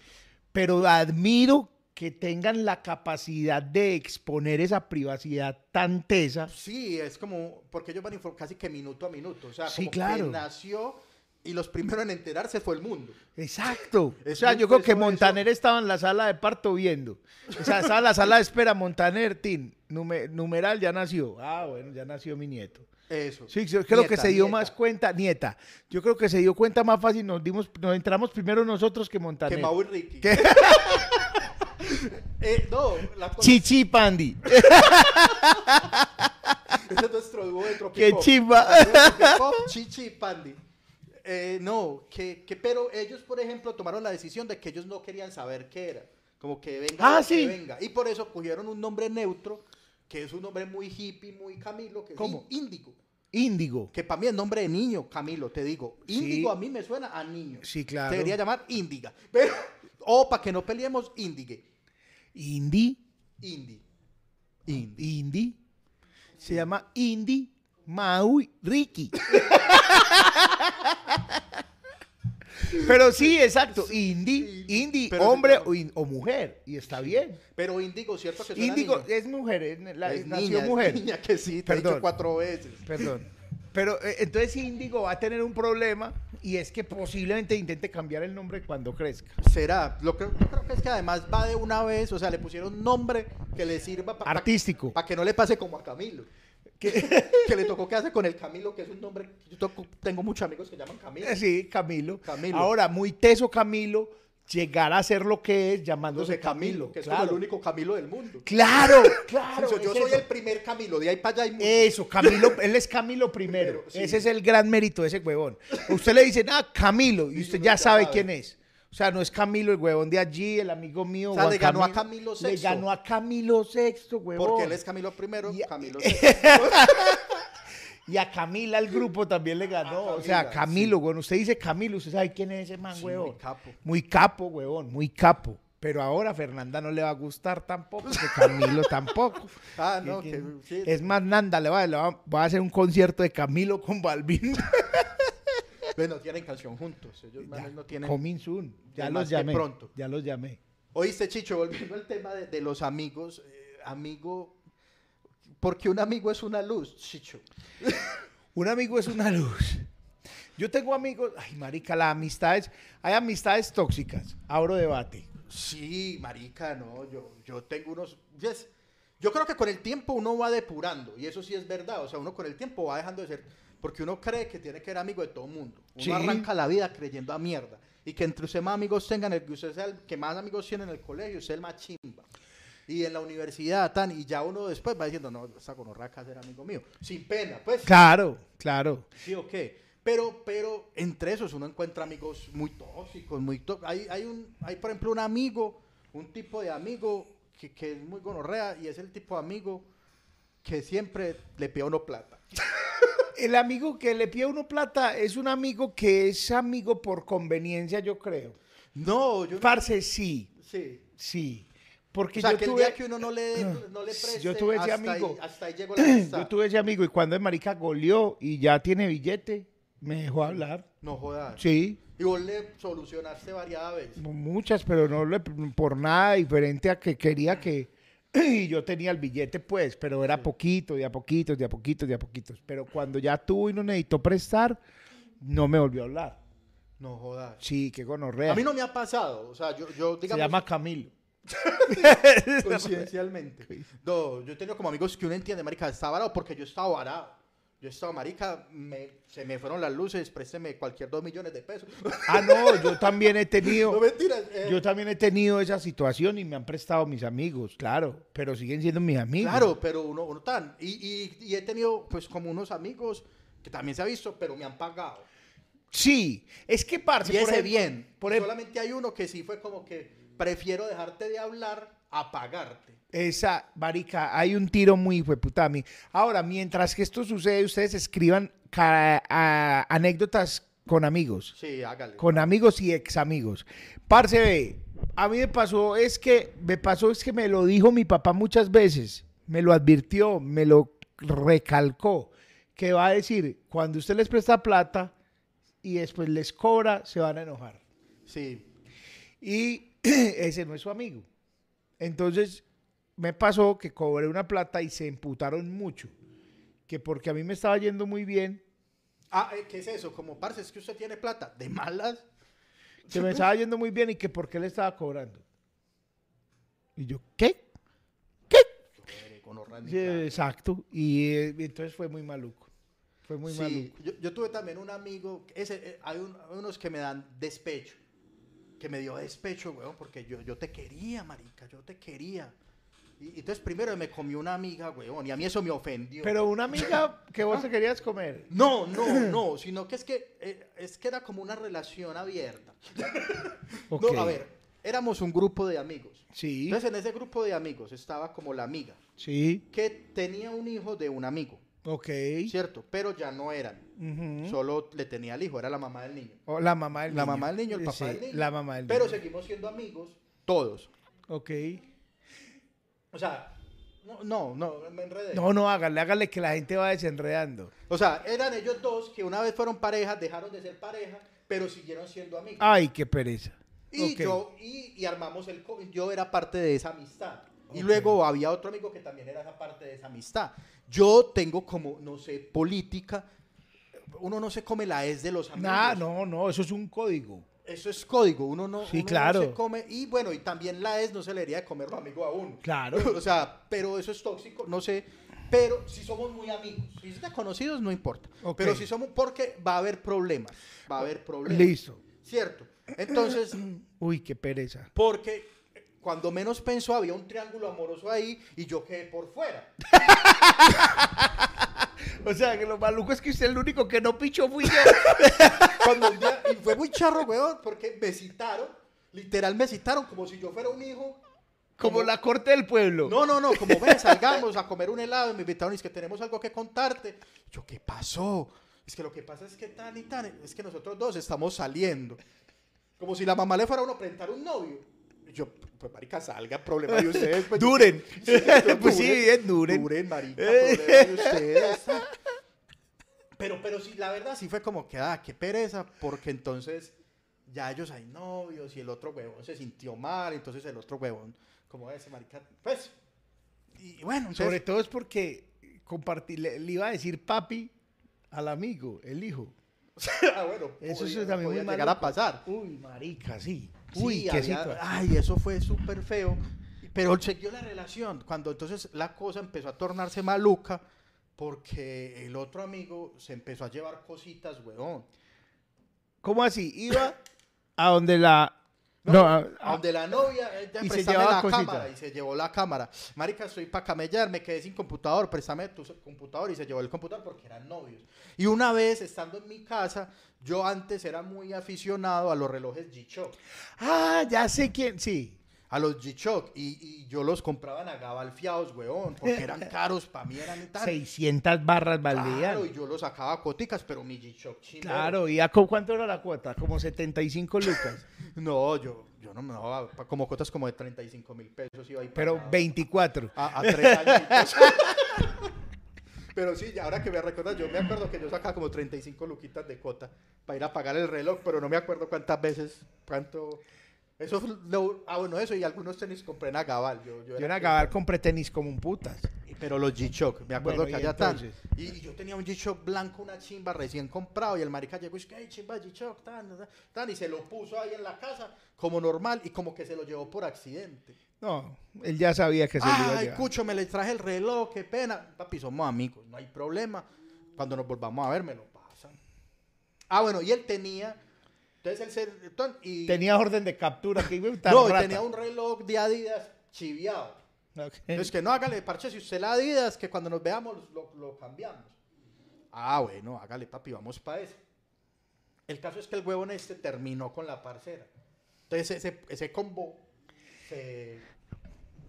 Pero admiro que tengan la capacidad de exponer esa privacidad tan tesa. Sí, es como, porque ellos van a informar casi que minuto a minuto. O sea, Sí, como claro. que nació y los primeros en enterarse fue el mundo. Exacto. (laughs) O sea, yo creo que eso. Montaner estaba en la sala de parto viendo. O sea, estaba en la sala de espera, Montaner, Tin, nume- numeral ya nació. Ah, bueno, ya nació mi nieto. Eso. Sí, yo creo que se dio nieta. más cuenta, nieta. Yo creo que se dio cuenta más fácil, nos dimos, nos entramos primero nosotros que Montaner. Que Mau y Ricky. (laughs) Eh, no, la cosa Chichi Pandi. (laughs) ese es nuestro dúo de Qué chimba. Chichi y Pandy. Eh, no, que, que, pero ellos, por ejemplo, tomaron la decisión de que ellos no querían saber qué era. Como que venga, Ah, que venga. Y por eso cogieron un nombre neutro, que es un nombre muy hippie, muy Camilo, que ¿Cómo? es Índigo. Índigo. Que para mí es nombre de niño, Camilo, te digo. Índigo Sí. a mí me suena a niño. Sí, claro. Debería llamar Índiga. Pero, (laughs) o para que no peleemos, Índigue. Indi. Indi. Indi. Indy. Se llama Indy Maui Ricky. (laughs) Pero sí, exacto. Indy, sí, Indy, pero- hombre o, in- o mujer. Y está bien. Pero Índigo, ¿cierto que Índigo es mujer, es, la- Es nació niña, es mujer. niña que sí, te he dicho cuatro veces. Perdón. Pero eh, entonces Índigo va a tener un problema y es que posiblemente intente cambiar el nombre cuando crezca. Será. Lo que, yo creo que es que además va de una vez, o sea, le pusieron nombre que le sirva para Artístico. que no le pase como a Camilo. Que, (laughs) que le tocó quedarse con el Camilo, que es un nombre. Yo toco- tengo muchos amigos que llaman Camilo. Eh, Sí, Camilo. Camilo. Ahora, muy teso Camilo, llegar a ser lo que es llamándose Entonces, Camilo, Camilo. que es claro. como el único Camilo del mundo. Claro, (laughs) claro. Yo es soy eso. el primer Camilo, de ahí para allá hay muchos. Eso, Camilo, (laughs) él es Camilo primero. Primero, sí. Ese es el gran mérito de ese huevón. Usted le dice, ah, Camilo, y Y usted ya ya sabe sabe. quién es. O sea, no es Camilo el huevón de allí, el amigo mío. O sea, le ganó a Camilo Le VI. ganó a Camilo VI, huevón. Porque él es Camilo primero, Y- Camilo (laughs) Y a Camila el grupo también le ganó. A o sea, Camilo, bueno, usted dice Camilo, usted sabe quién es ese man, Sí, huevón. muy capo. Muy capo, huevón, muy capo. Pero ahora a Fernanda no le va a gustar tampoco, que Camilo tampoco. (laughs) Ah, no, Que- que, sí. Es más, Nanda, le va, le va- va a hacer un concierto de Camilo con Balvin. (laughs) Bueno, tienen canción juntos. Ellos manes no tienen. Coming soon. Ya los llamé. pronto. Ya los llamé. Oíste, Chicho, volviendo al tema de, de los amigos. eh, amigo. Porque un amigo es una luz, Chicho. (laughs) Un amigo es una luz. Yo tengo amigos, ay, marica, las amistades, hay amistades tóxicas. Abro debate. Sí, marica, no. Yo, yo tengo unos. yes, Yo creo que con el tiempo uno va depurando. Y eso sí es verdad. O sea, uno con el tiempo va dejando de ser. Porque uno cree que tiene que ser amigo de todo el mundo. Uno Sí. arranca la vida creyendo a mierda. Y que entre usted más amigos tengan, el que usted sea el que más amigos tiene en el colegio, usted es el más chimba. Y en la universidad, tan, y ya uno después va diciendo, no, esta gonorraca ser amigo mío. Sin pena, pues. Claro, claro. Sí, ok. Pero, pero entre esos uno encuentra amigos muy tóxicos, muy tó- hay, hay, un, hay, por ejemplo, un amigo, un tipo de amigo que, que es muy gonorrea y es el tipo de amigo que siempre le pide a uno plata. (laughs) El amigo que le pide a uno plata es un amigo que es amigo por conveniencia, yo creo. No, yo Parce, sí, Sí. sí. Porque O sea, yo que el tuve, día que uno no le, no le preste, Yo tuve ese hasta, amigo. Ahí, hasta ahí llegó la (clears throat) amistad. yo tuve ese amigo y cuando el marica goleó y ya tiene billete, me dejó hablar. No jodas. Sí, Y vos le solucionaste varias veces. muchas, pero no le- por nada diferente a que quería que y (clears throat) yo tenía el billete pues, pero era poquito, de a poquitos, de a poquitos, de a poquitos. Pero cuando ya tuvo y no necesitó prestar, no me volvió a hablar. No jodas. Sí, qué gonorrea. A mí no me ha pasado. O sea, yo, yo Se digamos, llama Camilo. (laughs) (laughs) Coincidencialmente. No, yo he tenido como amigos que uno entiende, marica, está varado porque yo estaba varado. Yo estaba, marica, me- se me fueron las luces, présteme cualquier dos millones de pesos. Ah, no, yo (laughs) también he tenido... no mentiras. eh, Yo también he tenido esa situación y me han prestado mis amigos, claro, pero siguen siendo mis amigos. claro, pero uno, uno tan. Y, y- y he tenido, pues, como unos amigos que también se ha visto, pero me han pagado. Sí, es que parce, Y ese ejemplo- bien. por ejemplo- Solamente hay uno que sí fue como que prefiero dejarte de hablar a pagarte. Esa, marica, hay un tiro muy puta a mí. Ahora, mientras que esto sucede, ustedes escriban a- anécdotas con amigos, Sí, hágale. con amigos y ex amigos. Parce, ve, a mí me pasó, es que, me pasó, es que me lo dijo mi papá muchas veces, me lo advirtió, me lo recalcó, que va a decir, cuando usted les presta plata y después les cobra, se van a enojar. Sí. Y (clears throat) ese no es su amigo. Entonces, me pasó que cobré una plata y se emputaron mucho. Que porque a mí me estaba yendo muy bien Ah, eh, ¿qué es eso? Como, parce, es que usted tiene plata. ¿De malas? Se me estaba yendo muy bien y que por qué le estaba cobrando. Y yo, ¿qué? ¿Qué? Sí, exacto. Y eh, entonces fue muy maluco. Fue muy Sí, maluco. yo, yo tuve también un amigo, ese, eh, hay, un- hay unos que me dan despecho, que me dio despecho, weón, porque yo, yo te quería, marica, yo te quería. Y, y entonces primero me comió una amiga, weón, y a mí eso me ofendió. Pero una amiga que vos te querías comer. no, no, (clears throat) no, sino que es que, eh, es que era como una relación abierta. (laughs) No, a ver, éramos un grupo de amigos. Sí, Entonces en ese grupo de amigos estaba como la amiga, sí, que tenía un hijo de un amigo, ok. ¿cierto? Pero ya no eran, solo le tenía el hijo, era la mamá del niño. O la mamá del La niño. mamá del niño, el papá Sí, del niño. La mamá del Pero niño. seguimos siendo amigos, todos. Ok. O sea, no, no, no, me enredé. No, no, hágale, hágale que la gente va desenredando. O sea, eran ellos dos que una vez fueron pareja, dejaron de ser pareja, pero siguieron siendo amigos. Ay, qué pereza. y yo, y, y armamos el... Yo era parte de esa amistad. Y luego había otro amigo que también era esa parte de esa amistad. Yo tengo como, no sé, política. Uno no se come la es de los amigos. Nah, no, no, eso es un código. Eso es código. Uno no, Sí, uno no claro. se come. Y bueno, y también la es no se le haría de comer los amigos a uno. Claro. (laughs) o sea, pero eso es tóxico, no sé. Pero si somos muy amigos, si son conocidos, no importa. Pero si somos, porque va a haber problemas. Va a haber problemas. Listo. ¿Cierto? Entonces, (clears throat) Uy, qué pereza. porque cuando menos pensó había un triángulo amoroso ahí y yo quedé por fuera. (laughs) (laughs) O sea, que lo maluco es que usted el único que no pichó fui yo. (laughs) Cuando día- y fue muy charro, weón, porque me citaron, literal me citaron como si yo fuera un hijo. Como la corte del pueblo. No, no, no, como ven, salgamos a comer un helado y me invitaron y es que tenemos algo que contarte. Yo, ¿qué pasó? Es que lo que pasa es que tan y tan, es que nosotros dos estamos saliendo. Como si la mamá le fuera a uno a presentar un novio. Yo, pues marica, salga, problema de ustedes. Pues, Duren. yo, (laughs) pues sí, bien, duren. Duren, marica, problema de ustedes. (laughs) Pero, pero sí, la verdad sí fue como que, ah, qué pereza, porque entonces ya ellos hay novios y el otro huevón se sintió mal, entonces el otro huevón, como ese marica, pues, y bueno, entonces, Sobre todo es porque compartí, le, le iba a decir papi al amigo, el hijo. (laughs) ah, bueno, Eso podía- es también muy llegar a pasar. Uy, marica, sí. Sí, Uy, qué había- ay, eso fue súper feo, pero siguió la relación, cuando entonces la cosa empezó a tornarse maluca, porque el otro amigo se empezó a llevar cositas, huevón. ¿Cómo así? Iba a donde la... No, No, a- a donde la novia, ella, Y se préstame llevaba la cámara y se llevó la cámara. Marica, estoy para camellar, me quedé sin computador, préstame tu computador y se llevó el computador porque eran novios. Y una vez, estando en mi casa, yo antes era muy aficionado a los relojes G-Shock, Ah, ya sé quién, sí. A los G-Shock, y, y yo los compraba en agabalfiados, weón, porque eran (laughs) caros, para mí eran tan 600 barras valdían. Claro, y yo los sacaba a coticas, pero mi G-Shock. Claro, ¿y a cu- cuánto era la cuota? Como 75 lucas. (laughs) No, yo, yo no me daba, como cotas como de 35 mil pesos iba ahí Pero pagado. 24. A, a tres añitos. (laughs) pero sí, ahora que me recuerdas, yo me acuerdo que yo sacaba como 35 luquitas de cota para ir a pagar el reloj, pero no me acuerdo cuántas veces, cuánto... Eso fue lo- ah, bueno, eso y algunos tenis compré en Agabal. Yo, yo Yo era en Acabal compré tenis como un putas. Pero los G-Shock, me acuerdo Bueno, que allá entonces. Y, y yo tenía un G-Shock blanco, una chimba recién comprado, y el marica llegó y es "Ay, chimba G-Shock, tan, tan, tan", y se lo puso ahí en la casa como normal y como que se lo llevó por accidente. No, él ya sabía que se lo iba a Ay. Cucho, me le traje el reloj, qué pena. Papi, somos amigos, no hay problema. Cuando nos volvamos a ver, me lo pasan. Ah, bueno, y él tenía. Entonces él se. entonces, y, Tenía orden de captura que no, y tenía un reloj de Adidas chiviado. Ok. Entonces que no, hágale, parche, si usted la Adidas, que cuando nos veamos lo, lo cambiamos. Ah, bueno, hágale, papi, vamos para eso. El caso es que el huevón este terminó con la parcera. Entonces ese, ese combo se,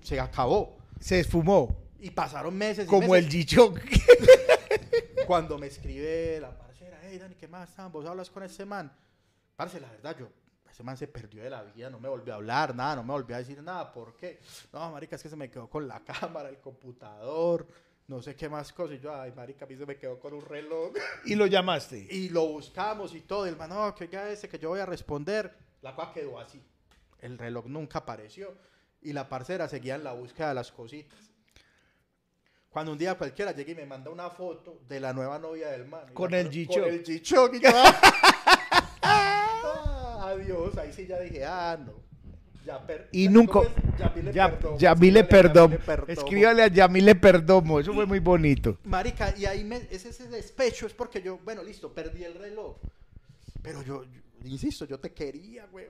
se acabó. Se esfumó. Y pasaron meses. y Como el meses, G-Shock. Cuando me escribe la parcera, hey Dani, ¿qué más? Tan? ¿Vos hablas con ese man? Parce, la verdad, yo, ese man se perdió de la vida, no me volvió a hablar, nada, no me volvió a decir nada. ¿Por qué? No, marica, es que se me quedó con la (laughs) cámara, el computador, no sé qué más cosas. Y yo, ay, marica, a mí se me quedó con un reloj. (laughs) y lo llamaste. Y lo buscamos y todo. Y el man, no, que ya ese, que yo voy a responder. La cosa quedó así. El reloj nunca apareció. Y la parcera seguía en la búsqueda de las cositas. Cuando un día cualquiera llega y me manda una foto de la nueva novia del man. Con el G-Shock. Con el G-Shock, adiós. Ahí sí ya dije, ah, no. Ya per- Y nunca-. Yamile Ya, Perdomo. Yamile Escríbale a Perdomo. Yamile Perdomo. Escríbale a Yamile Perdomo. Eso fue muy bonito. Marica, y ahí me, ese, ese despecho es porque yo, bueno, listo, perdí el reloj. Pero yo, yo- insisto, yo te quería, güey.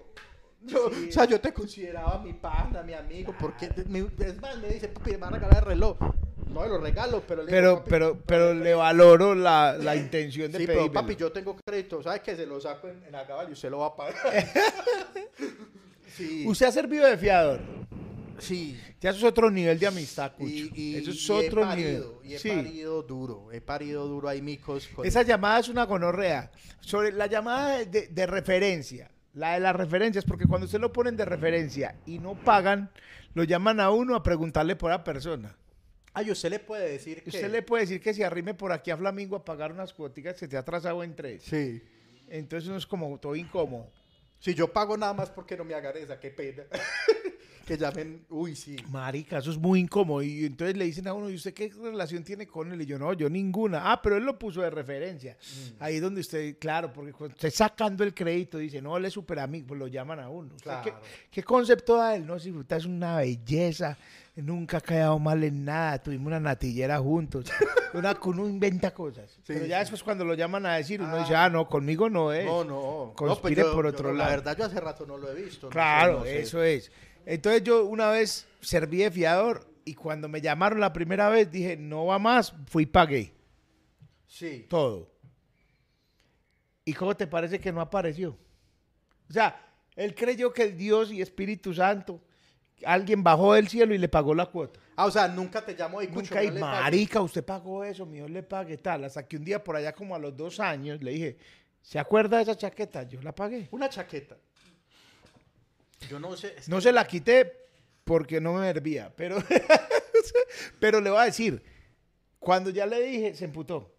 Yo, Sí. O sea, yo te consideraba mi pana, mi amigo, porque es más, me dice, papi, me van a regalar el reloj. No lo regalo, pero le digo, Pero, "Papi, pero, pero le valoro la, la intención de Sí, pero papi, yo tengo crédito, ¿sabes qué? Se lo saco en, en y usted lo va a pagar. (laughs) sí, Usted ha servido de fiador. sí. Ya eso es otro nivel de amistad, Cucho. Y, y- eso es y otro he parido, nivel. Y he Sí. parido duro, he parido duro ahí micos. con- Esa llamada es una gonorrea. Sobre la llamada de, de referencia, la de las referencias, porque cuando usted lo ponen de referencia y no pagan, lo llaman a uno a preguntarle por la persona. Ay, usted le puede decir que... Usted le puede decir que se arrime por aquí a Flamingo a pagar unas cuoticas que te ha atrasado en tres. Sí. Entonces uno es como todo incómodo. Si yo pago nada más porque no me hagan esa, qué pena. (laughs) que llamen, uy, sí. Marica, eso es muy incómodo. Y entonces le dicen a uno, ¿y usted qué relación tiene con él? Y yo, no, yo ninguna. Ah, pero él lo puso de referencia. Ahí donde usted, claro, porque cuando usted sacando el crédito, dice, no, él es súper amigo, pues lo llaman a uno. ¿Usted Claro. ¿qué, qué concepto da él? No, si usted es una belleza, nunca ha quedado mal en nada, tuvimos una natillera juntos. (laughs) Una, uno inventa cosas. pero ya sí. después cuando lo llaman a decir, uno Ah. dice, ah, no, conmigo no es. No, no. no Conspire yo- por yo otro no, lado. La verdad, yo hace rato no lo he visto. no sé, Claro, no sé. eso es. Entonces yo una vez serví de fiador y cuando me llamaron la primera vez dije, no va más, fui y pagué Sí. todo. ¿Y cómo te parece que no apareció? O sea, él creyó que el Dios y Espíritu Santo, alguien bajó del cielo y le pagó la cuota. Ah, o sea, nunca te llamo y Nunca, y no marica, usted pagó eso, mi Dios le pague tal. Hasta que un día por allá como a los dos años le dije, ¿se acuerda de esa chaqueta? Yo la pagué. Una chaqueta. Yo no sé. No se la quité porque no me servía, pero, (laughs) pero le voy a decir, cuando ya le dije, se emputó.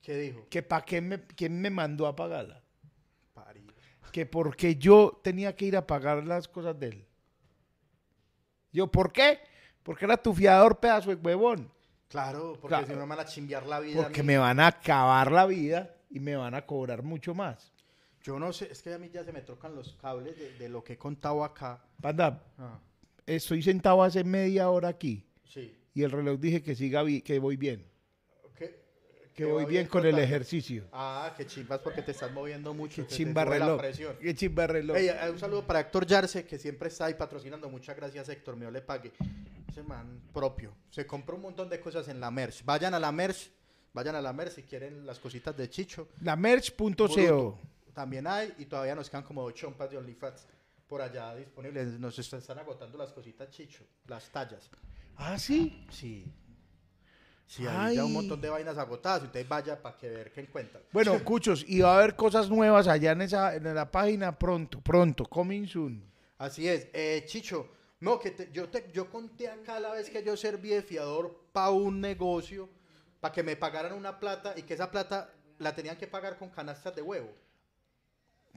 ¿Qué dijo? Que para qué me, quién me mandó a pagarla. Parido. Que porque yo tenía que ir a pagar las cosas de él. Yo, ¿por qué? Porque era tu fiador pedazo de huevón. Claro, porque Claro. si no me van a chimbear la vida. a Porque mí. me van a acabar la vida y me van a cobrar mucho más. Yo no sé, es que a mí ya se me trocan los cables de, de lo que he contado acá. Panda, Ah, estoy sentado hace media hora aquí sí. y el reloj dije que siga que voy bien. Que voy bien con el ejercicio. Ah, qué chimbas porque te estás moviendo mucho. Te chimba reloj. Qué chimba reloj. Ey, eh, un saludo para Héctor Yarse, que siempre está ahí patrocinando. Muchas gracias, Héctor. Mío le pague. Ese man propio. Se compró un montón de cosas en la merch. Vayan a la merch. Vayan a la merch si quieren las cositas de Chicho. La merch.co. También hay y todavía nos quedan como chompas de OnlyFans por allá disponibles. Nos est- están agotando las cositas Chicho, las tallas. Ah, sí. Sí. Sí, hay ya un montón de vainas agotadas. Usted vaya para que ver qué encuentran. Bueno, (laughs) Cuchos, y va a haber cosas nuevas allá en, esa, en la página pronto, pronto, coming soon. Así es. Eh, Chicho, no, que te- yo, te, yo conté acá la vez que yo serví de fiador para un negocio, para que me pagaran una plata y que esa plata la tenían que pagar con canastas de huevo.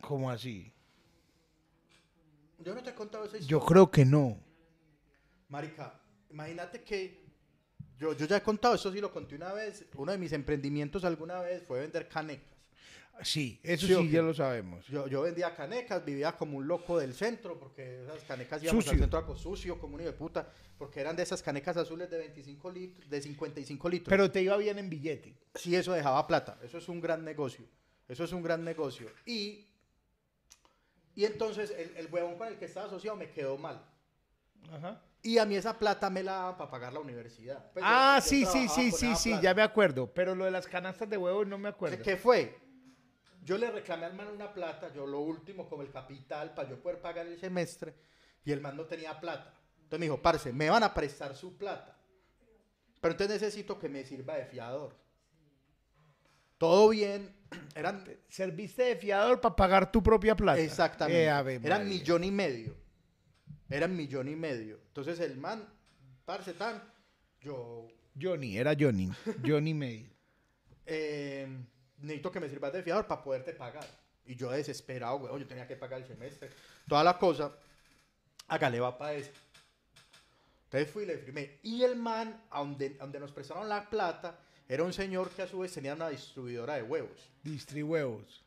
¿Cómo así? Yo no te he contado esa historia. Yo creo que no. Marica, imagínate que yo, yo ya he contado, eso sí lo conté una vez, uno de mis emprendimientos alguna vez fue vender canecas. Sí, eso Sí, ya lo sabemos. Yo, yo vendía canecas, vivía como un loco del centro, porque esas canecas íbamos Sucio. al centro algo sucio, como un hijo de puta, porque eran de esas canecas azules de 25 litros, de 55 litros. Pero te iba bien en billete. sí, eso dejaba plata, eso es un gran negocio, eso es un gran negocio. Y, y entonces el, el huevón con el que estaba asociado me quedó mal. Ajá. Y a mí esa plata me la daban para pagar la universidad. Pues Ah, yo sí, sí, sí, sí, sí, plata. ya me acuerdo. Pero lo de las canastas de huevos no me acuerdo. ¿Qué, qué fue? Yo le reclamé al man una plata, yo lo último como el capital para yo poder pagar el semestre y el man no tenía plata. Entonces me dijo, parce, me van a prestar su plata. Pero entonces necesito que me sirva de fiador. Todo bien, (clears throat) eran Serviste de fiador para pagar tu propia plata. exactamente, Eh, ave eran millón y medio. Eran millón y medio. Entonces el man, parce tan, yo Johnny, era Johnny. Johnny May. (laughs) eh, necesito que me sirvas de fiador para poderte pagar. Y yo desesperado, weón, yo tenía que pagar el semestre. Toda la cosa, hágale va para eso. Entonces fui y le firmé. Y el man, a donde, a donde nos prestaron la plata, era un señor que a su vez tenía una distribuidora de huevos. Distrihuevos.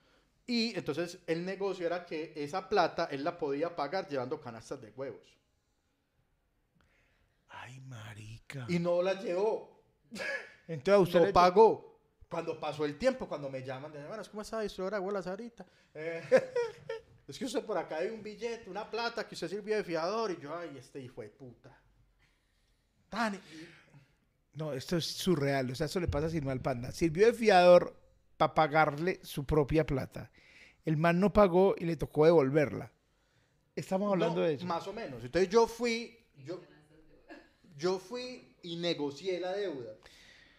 Y entonces el negocio era que esa plata él la podía pagar llevando canastas de huevos. Ay, marica. Y no la llevó. Entonces usted no le- pagó. Cuando pasó el tiempo, cuando me llaman, de bueno, ¿cómo está distribuidora de huevos ahorita? Eh, (laughs) es que usted por acá hay un billete, una plata que usted sirvió de fiador. Y yo, ay, este hijo de puta. Tan, y- No, esto es surreal. O sea, eso le pasa sin mal panda. Sirvió de fiador para pagarle su propia plata. El man no pagó y le tocó devolverla. Estamos hablando No, de eso. Más o menos. Entonces yo fui, yo, yo fui y negocié la deuda.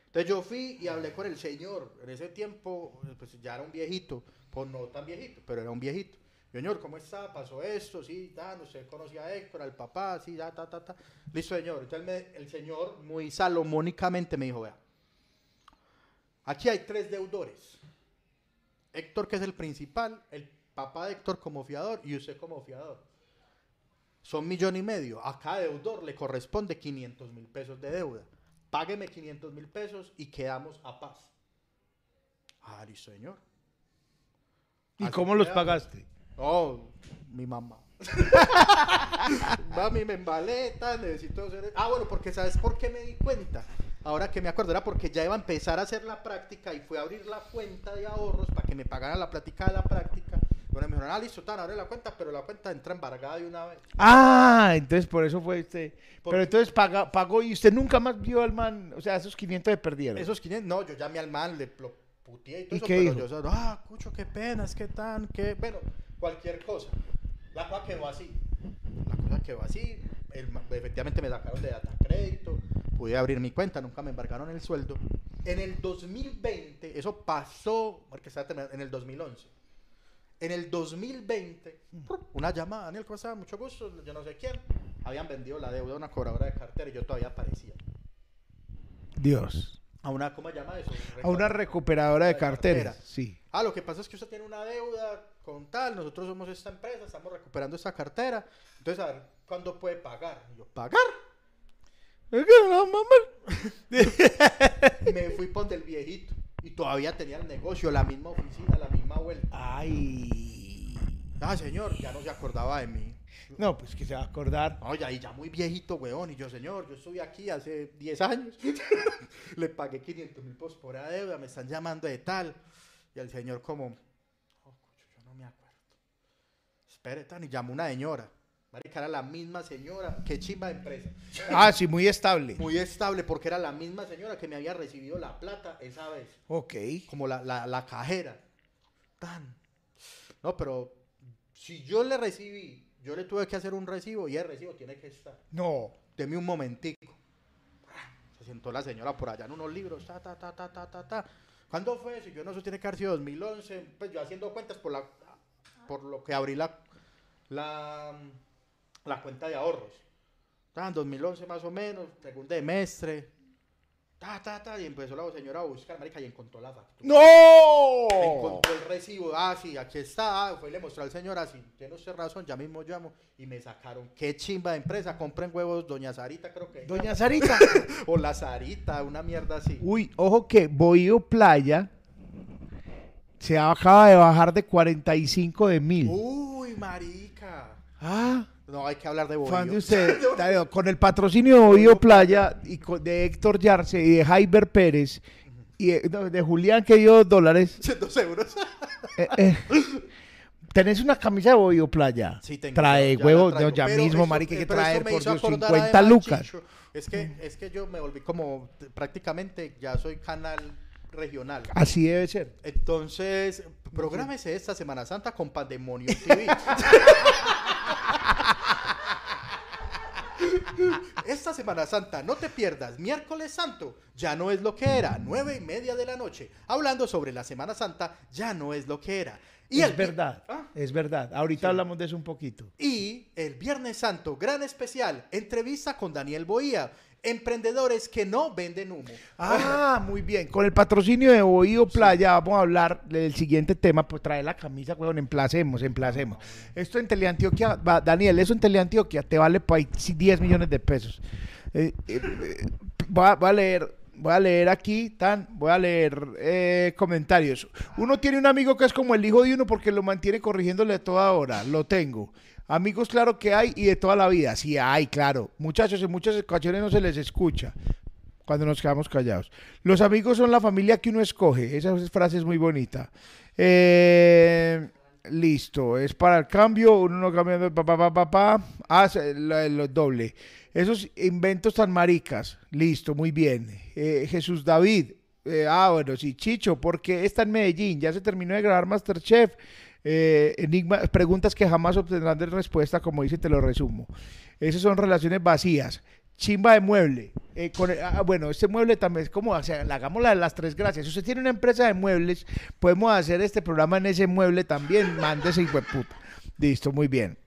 Entonces yo fui y hablé con el señor. En ese tiempo, pues ya era un viejito, pues no tan viejito, pero era un viejito. Señor, ¿cómo está? ¿Pasó esto? Sí, tan, usted conocía a Héctor, al papá, sí, ya, ta, ta, ta. Listo, señor. Entonces me- el señor muy salomónicamente me dijo, vea, aquí hay tres deudores. Héctor, que es el principal, el papá de Héctor como fiador y usted como fiador. Son millón y medio. A cada deudor le corresponde 500 mil pesos de deuda. Págueme 500 mil pesos y quedamos a paz. Ah, listo, señor. ¿Y Así cómo los pagaste? Oh, mi mamá. (laughs) Mami, me embalé, tal, necesito hacer... Ah, bueno, porque ¿sabes por qué me di cuenta? Ahora que me acuerdo, era porque ya iba a empezar a hacer la práctica y fue a abrir la cuenta de ahorros para que me pagaran la plática de la práctica. Bueno, me dijeron, ah, listo, tan, abre la cuenta, pero la cuenta entra embargada de una vez. Ah, entonces por eso fue. Por- Pero entonces paga- pagó y usted nunca más vio al man. O sea, esos 500 se perdieron. Esos 500, no, yo llamé al man, le puteé y todo ¿Y eso, qué pero dijo? yo, ah, cucho, qué pena, es que tan, qué, bueno, cualquier cosa. La cosa quedó así, la cosa quedó así, el efectivamente me sacaron de data crédito, pude abrir mi cuenta, nunca me embargaron el sueldo. En el 2020, eso pasó, porque estaba en el 2011. En el 2020, una llamada, Daniel, ¿cómo estás? Mucho gusto, yo no sé quién. Habían vendido la deuda a una cobradora de cartera y yo todavía aparecía. Dios. A una, ¿cómo se llama eso? A una recuperadora de De carteras. cartera. Sí. Ah, lo que pasa es que usted tiene una deuda con tal, nosotros somos esta empresa, estamos recuperando esta cartera. Entonces, a ver, ¿cuándo puede pagar? Y yo, ¿pagar? Es que no, mamá. Me fui por del viejito y todavía tenía el negocio, la misma oficina, la misma vuelta. Ay. Ah, señor, ya no se acordaba de mí. No, pues que se va a acordar. Ya, y ya muy viejito, weón. Y yo, señor, yo estuve aquí hace 10 años. (laughs) Le pagué 500 mil pesos por la deuda, me están llamando de tal. Y el señor como, oh, coño, yo no me acuerdo. Espere, tan, y llamó una señora. Marica, era la misma señora. Qué chimba de empresa. (laughs) Ah, sí, muy estable. Muy estable, porque era la misma señora que me había recibido la plata esa vez. Ok. Como la, la, la cajera. Tan. No, pero si yo le recibí, yo le tuve que hacer un recibo y el recibo tiene que estar. No. Deme un momentico. Se sentó la señora por allá en unos libros. Ta, ta, ta, ta, ta, ta, ta. ¿Cuándo fue eso? Yo no sé, tiene que haber sido 2011. Pues yo haciendo cuentas por, la, por lo que abrí la, la, la cuenta de ahorros. En 2011 más o menos, segundo semestre. Ta, ta, ta, y empezó la señora a buscar, marica, y encontró la factura. ¡No! Encontró el recibo, ah, sí, aquí está, ah, fue y le mostró al señor así, tiene usted razón, ya mismo llamo, y me sacaron, qué chimba de empresa, compren huevos, doña Sarita creo que, Doña Sarita. (laughs) o la Sarita, una mierda así. Uy, ojo que Bohío Playa se acaba de bajar de 45 de mil. Uy, marica. Ah, No, hay que hablar de fan usted. (laughs) Darío, Con el patrocinio de Bohío Playa y con- de Héctor Yarse y de Jaiber Pérez y de, no, de Julián que dio dos dólares. (laughs) Dos euros. eh, eh, ¿Tenés una camisa de Bohío Playa? Sí, tengo. Trae ya traigo. no, ya Pero mismo, eso- marica, hay que esto traer por Dios acordar 50 además, lucas. Es que, es que yo me volví como, prácticamente, ya soy canal regional. Así debe ser. Entonces, prográmese esta Semana Santa con Pandemonium TV. (laughs) Esta Semana Santa, no te pierdas, miércoles santo, ya no es lo que era, nueve y media de la noche, hablando sobre la Semana Santa, ya no es lo que era. Y es el verdad, Ah. es verdad. Ahorita hablamos de eso un poquito. Y el Viernes Santo, gran especial, entrevista con Daniel Boía. Emprendedores que no venden humo. Ah, muy bien. Con el patrocinio de Bohío Playa vamos a hablar del siguiente tema. Pues trae la camisa, weón. Emplacemos, emplacemos. Esto en Teleantioquia, va, Daniel, eso en Teleantioquia te vale por ahí 10 millones de pesos. Eh, eh, eh, voy, a, leer voy a leer aquí, tan, voy a leer eh, comentarios. Uno tiene un amigo que es como el hijo de uno porque lo mantiene corrigiéndole a toda hora. Lo tengo. Amigos, claro que hay y de toda la vida. Sí, hay, claro. Muchachos, en muchas ocasiones no se les escucha cuando nos quedamos callados. Los amigos son la familia que uno escoge. Esa frase es muy bonita. Eh, listo, es para el cambio. Uno no cambia. Pa, pa, pa, pa, pa. Ah, lo doble. Esos inventos tan maricas. Listo, muy bien. Eh, Jesús David. Eh, ah, bueno, sí, Chicho, porque está en Medellín. Ya se terminó de grabar Masterchef. Eh, enigma, preguntas que jamás obtendrán de respuesta, como dice, te lo resumo. Esas son relaciones vacías. Chimba de mueble. Con ah, bueno, este mueble también es como, o sea, hagamos la de las tres gracias. Si usted tiene una empresa de muebles, podemos hacer este programa en ese mueble también. Mándese, hijo de. Listo, muy bien.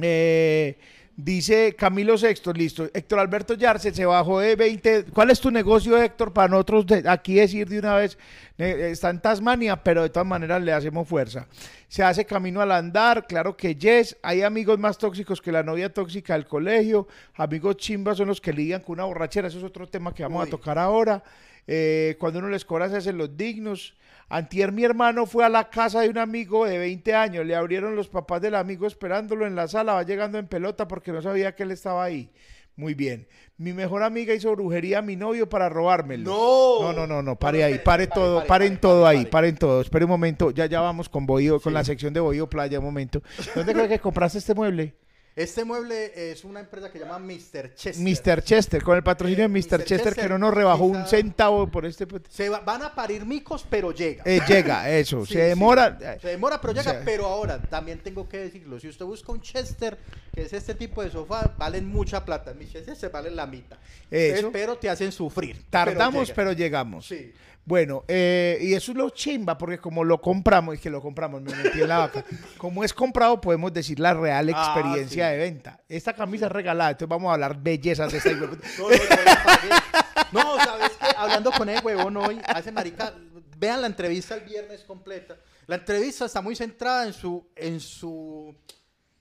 Eh, Dice Camilo Sexto, listo. Héctor Alberto Yarse se bajó de 20. ¿Cuál es tu negocio, Héctor? Para nosotros aquí decir de una vez, eh, está en Tasmania, pero de todas maneras le hacemos fuerza. Se hace camino al andar, claro que yes. Hay amigos más tóxicos que la novia tóxica del colegio. Amigos chimbas son los que lidian con una borrachera. Eso es otro tema que vamos a tocar ahora. Eh, cuando uno les cobra se hacen los dignos. Antier mi hermano fue a la casa de un amigo de 20 años, le abrieron los papás del amigo esperándolo en la sala, va llegando en pelota porque no sabía que él estaba ahí. Muy bien. Mi mejor amiga hizo brujería a mi novio para robármelo. No. No, no, no, no. Pare ahí, pare, todo, paren todo ahí, paren todo. Espere un momento, ya ya vamos con Bohío, con la sección de Bohío Playa, un momento. ¿Dónde crees que compraste este mueble? Este mueble es una empresa que se llama Mr. Chester. Mr. Chester, con el patrocinio de Mr. Chester, que no nos rebajó un centavo por este. Se van a parir micos, pero llega. Eh, llega, eso. (laughs) se demora. Se demora, pero llega. pero ahora, también tengo que decirlo: si usted busca un Chester, que es este tipo de sofá, valen mucha plata. Mi Chester se valen la mitad. Eso. pero te hacen sufrir. Tardamos, pero, llegamos. Sí. Bueno, eh, y eso es lo chimba, porque como lo compramos, y que lo compramos, me metí en la vaca. (laughs) Como es comprado, podemos decir la real ah, experiencia de venta. Esta camisa es regalada, entonces vamos a hablar bellezas de esta. (laughs) no, no, ¿sabes qué? Hablando con el huevón hoy, hace marica, vean la entrevista el viernes completa. La entrevista está muy centrada en su, en su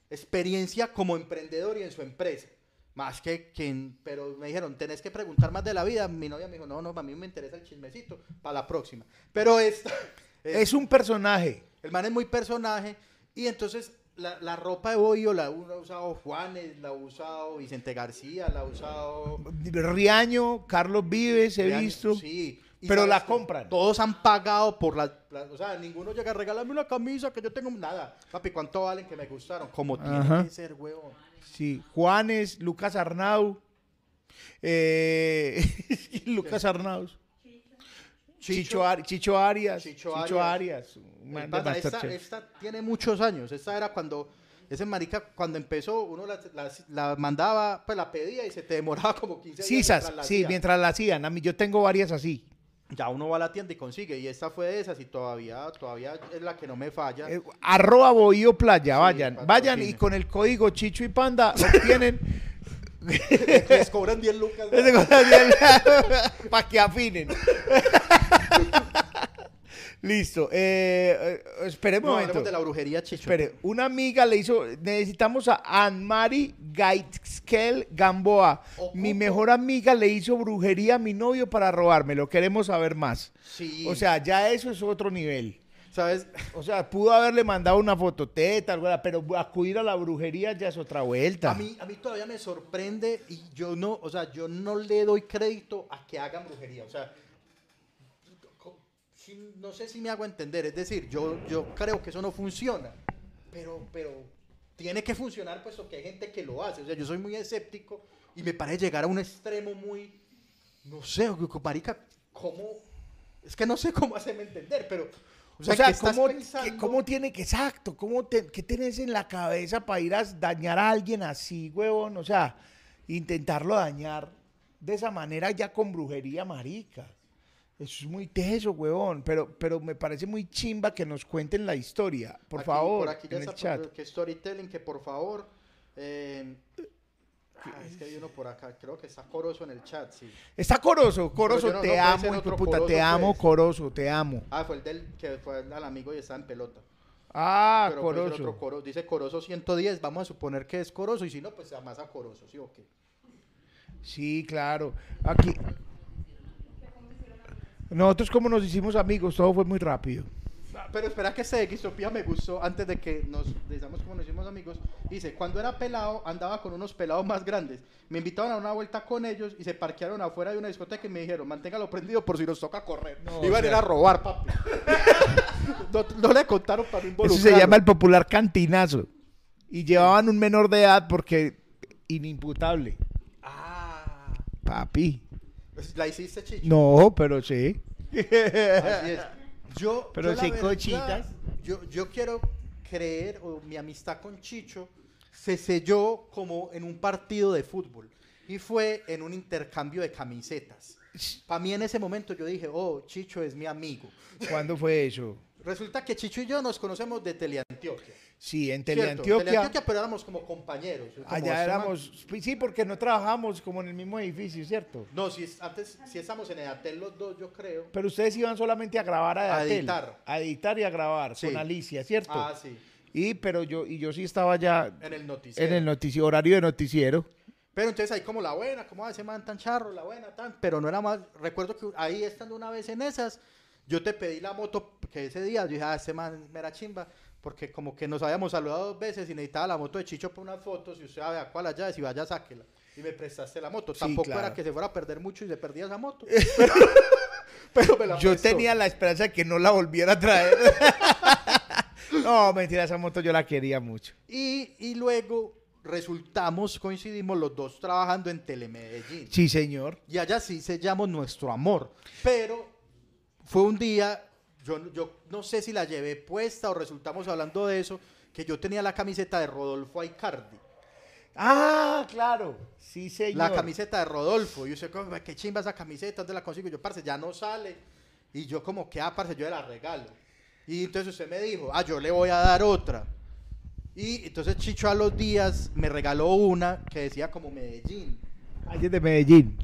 experiencia como emprendedor y en su empresa. Más que quien, pero me dijeron, tenés que preguntar más de la vida. Mi novia me dijo, no, no, a mí me interesa el chismecito para la próxima. Pero esta, (laughs) es, un personaje. El man es muy personaje. Y entonces la, ropa de Boyo la ha usado Juanes, la ha usado Vicente García, la ha usado... Riaño, Carlos Vives, he visto. Sí. Pero la compran. Todos han pagado por la, O sea, ninguno llega a regalarme una camisa que yo tengo. Nada. Papi, ¿cuánto valen que me gustaron? Como tiene que ser, huevón. Sí, Juanes, Lucas Arnau. Eh, (laughs) Lucas Arnau. Chicho, Chicho, Arias. Chicho, Arias. esta, tiene muchos años. Esta era cuando ese marica cuando empezó uno la, mandaba, pues la pedía y se te demoraba como 15 días. Sí, mientras sí, mientras la hacían. A mí yo tengo varias así. Ya uno va a la tienda y consigue. Y esta fue de esas y todavía, todavía es la que no me falla. Eh, arroba Bohío Playa, vayan. Vayan y con el código Chicho y Panda obtienen... (laughs) Les cobran 10 lucas. (laughs) (laughs) Para que afinen. Listo. Eh, eh, esperemos un momento. de la brujería, Chicho. Espere, una amiga le hizo. Necesitamos a Anne-Marie Gaitskel Gamboa. Mi mejor amiga le hizo brujería a mi novio para robármelo. Queremos saber más. Sí. O sea, ya eso es otro nivel. ¿Sabes? O sea, pudo haberle mandado una fototeta, algo, pero acudir a la brujería ya es otra vuelta. A mí, a mí todavía me sorprende y yo no, o sea, yo no le doy crédito a que hagan brujería. O sea, no sé si me hago entender, es decir, yo, yo creo que eso no funciona, pero, pero tiene que funcionar puesto que hay gente que lo hace. O sea, yo soy muy escéptico y me parece llegar a un extremo muy, no sé, marica, ¿cómo? Es que no sé cómo hacerme entender, pero... O sea, ¿cómo, ¿cómo, tiene que, exacto, cómo te, qué tienes en la cabeza para ir a dañar a alguien así, huevón? O sea, intentarlo dañar de esa manera ya con brujería marica. Eso es muy teso, huevón, pero, pero me parece muy chimba que nos cuenten la historia, por favor. Por aquí ya está que storytelling, que por favor. Eh, Ah, es que hay uno por acá, creo que está Corozo en el chat, sí. Está no- no te puede amo, de puta, Corozo, te amo, pues. Corozo, te amo. Ah, fue el del que fue al amigo y está en pelota. Ah, Pero Corozo. otro Coro- dice Corozo 110, vamos a suponer que es Corozo y si no, pues más a Corozo, ¿sí o qué? Sí, claro. Aquí. Nosotros como nos hicimos amigos, todo fue muy rápido. Pero espera que este de me gustó antes de que nos digamos como nos hicimos amigos. Dice, cuando era pelado andaba con unos pelados más grandes. Me invitaron a una vuelta con ellos y se parquearon afuera de una discoteca y me dijeron, manténgalo prendido por si nos toca correr. No, Iban a ir a robar, papi. (laughs) no, no le contaron para no Eso se llama el popular cantinazo. Y llevaban un menor de edad porque inimputable. Ah, Papi. Pues, la hiciste, Chicho. No, pero sí. Así es. Yo, Pero yo sí, verdad, cochitas. Yo, yo quiero creer, o mi amistad con Chicho se selló como en un partido de fútbol. Y fue en un intercambio de camisetas. Para mí en ese momento yo dije, oh, Chicho es mi amigo. ¿Cuándo fue eso? Resulta que Chicho y yo nos conocemos de Teleantioquia. Sí, en. Teleantioquia. Teleantioquia, pero éramos como compañeros. como Allá éramos. Sí, porque no trabajamos como en el mismo edificio, ¿cierto? No, si es- antes sí estamos en Edatel los dos, yo creo. Pero ustedes iban solamente a grabar a, A Edatel, editar. A editar y a grabar Sí. con Alicia, ¿cierto? Ah, sí. Y pero yo y yo sí estaba ya En el noticiero. en el noticiero, horario de noticiero. Pero entonces ahí como la buena, como ese man tan charro, la buena, tan, pero no era más, recuerdo que ahí estando una vez en esas, yo te pedí la moto, que ese día yo dije, ah, este man me era chimba, porque como que nos habíamos saludado dos veces y necesitaba la moto de Chicho para unas fotos, y usted sabe a cuál allá, si vaya, sáquela. Y me prestaste la moto. Sí, Tampoco claro. era que se fuera a perder mucho y se perdía esa moto. Pero, (laughs) pero me la Yo prestó. tenía la esperanza de que no la volviera a traer. (laughs) no, mentira, esa moto yo la quería mucho. Y, y luego resultamos, coincidimos los dos trabajando en Telemedellín. Sí, señor. Y allá sí sellamos nuestro amor. Pero fue un día, yo, yo no sé si la llevé puesta o resultamos hablando de eso, que yo tenía la camiseta de Rodolfo Aicardi. Ah, claro. Sí, señor. La camiseta de Rodolfo. Y sé, como, qué chimba esa camiseta, ¿dónde la consigo? Yo, parce, ya no sale. Y yo como que, ah, parce, yo la regalo. Y entonces usted me dijo, ah, yo le voy a dar otra. Y entonces Chicho a los días me regaló una que decía como Medellín. Calles de Medellín.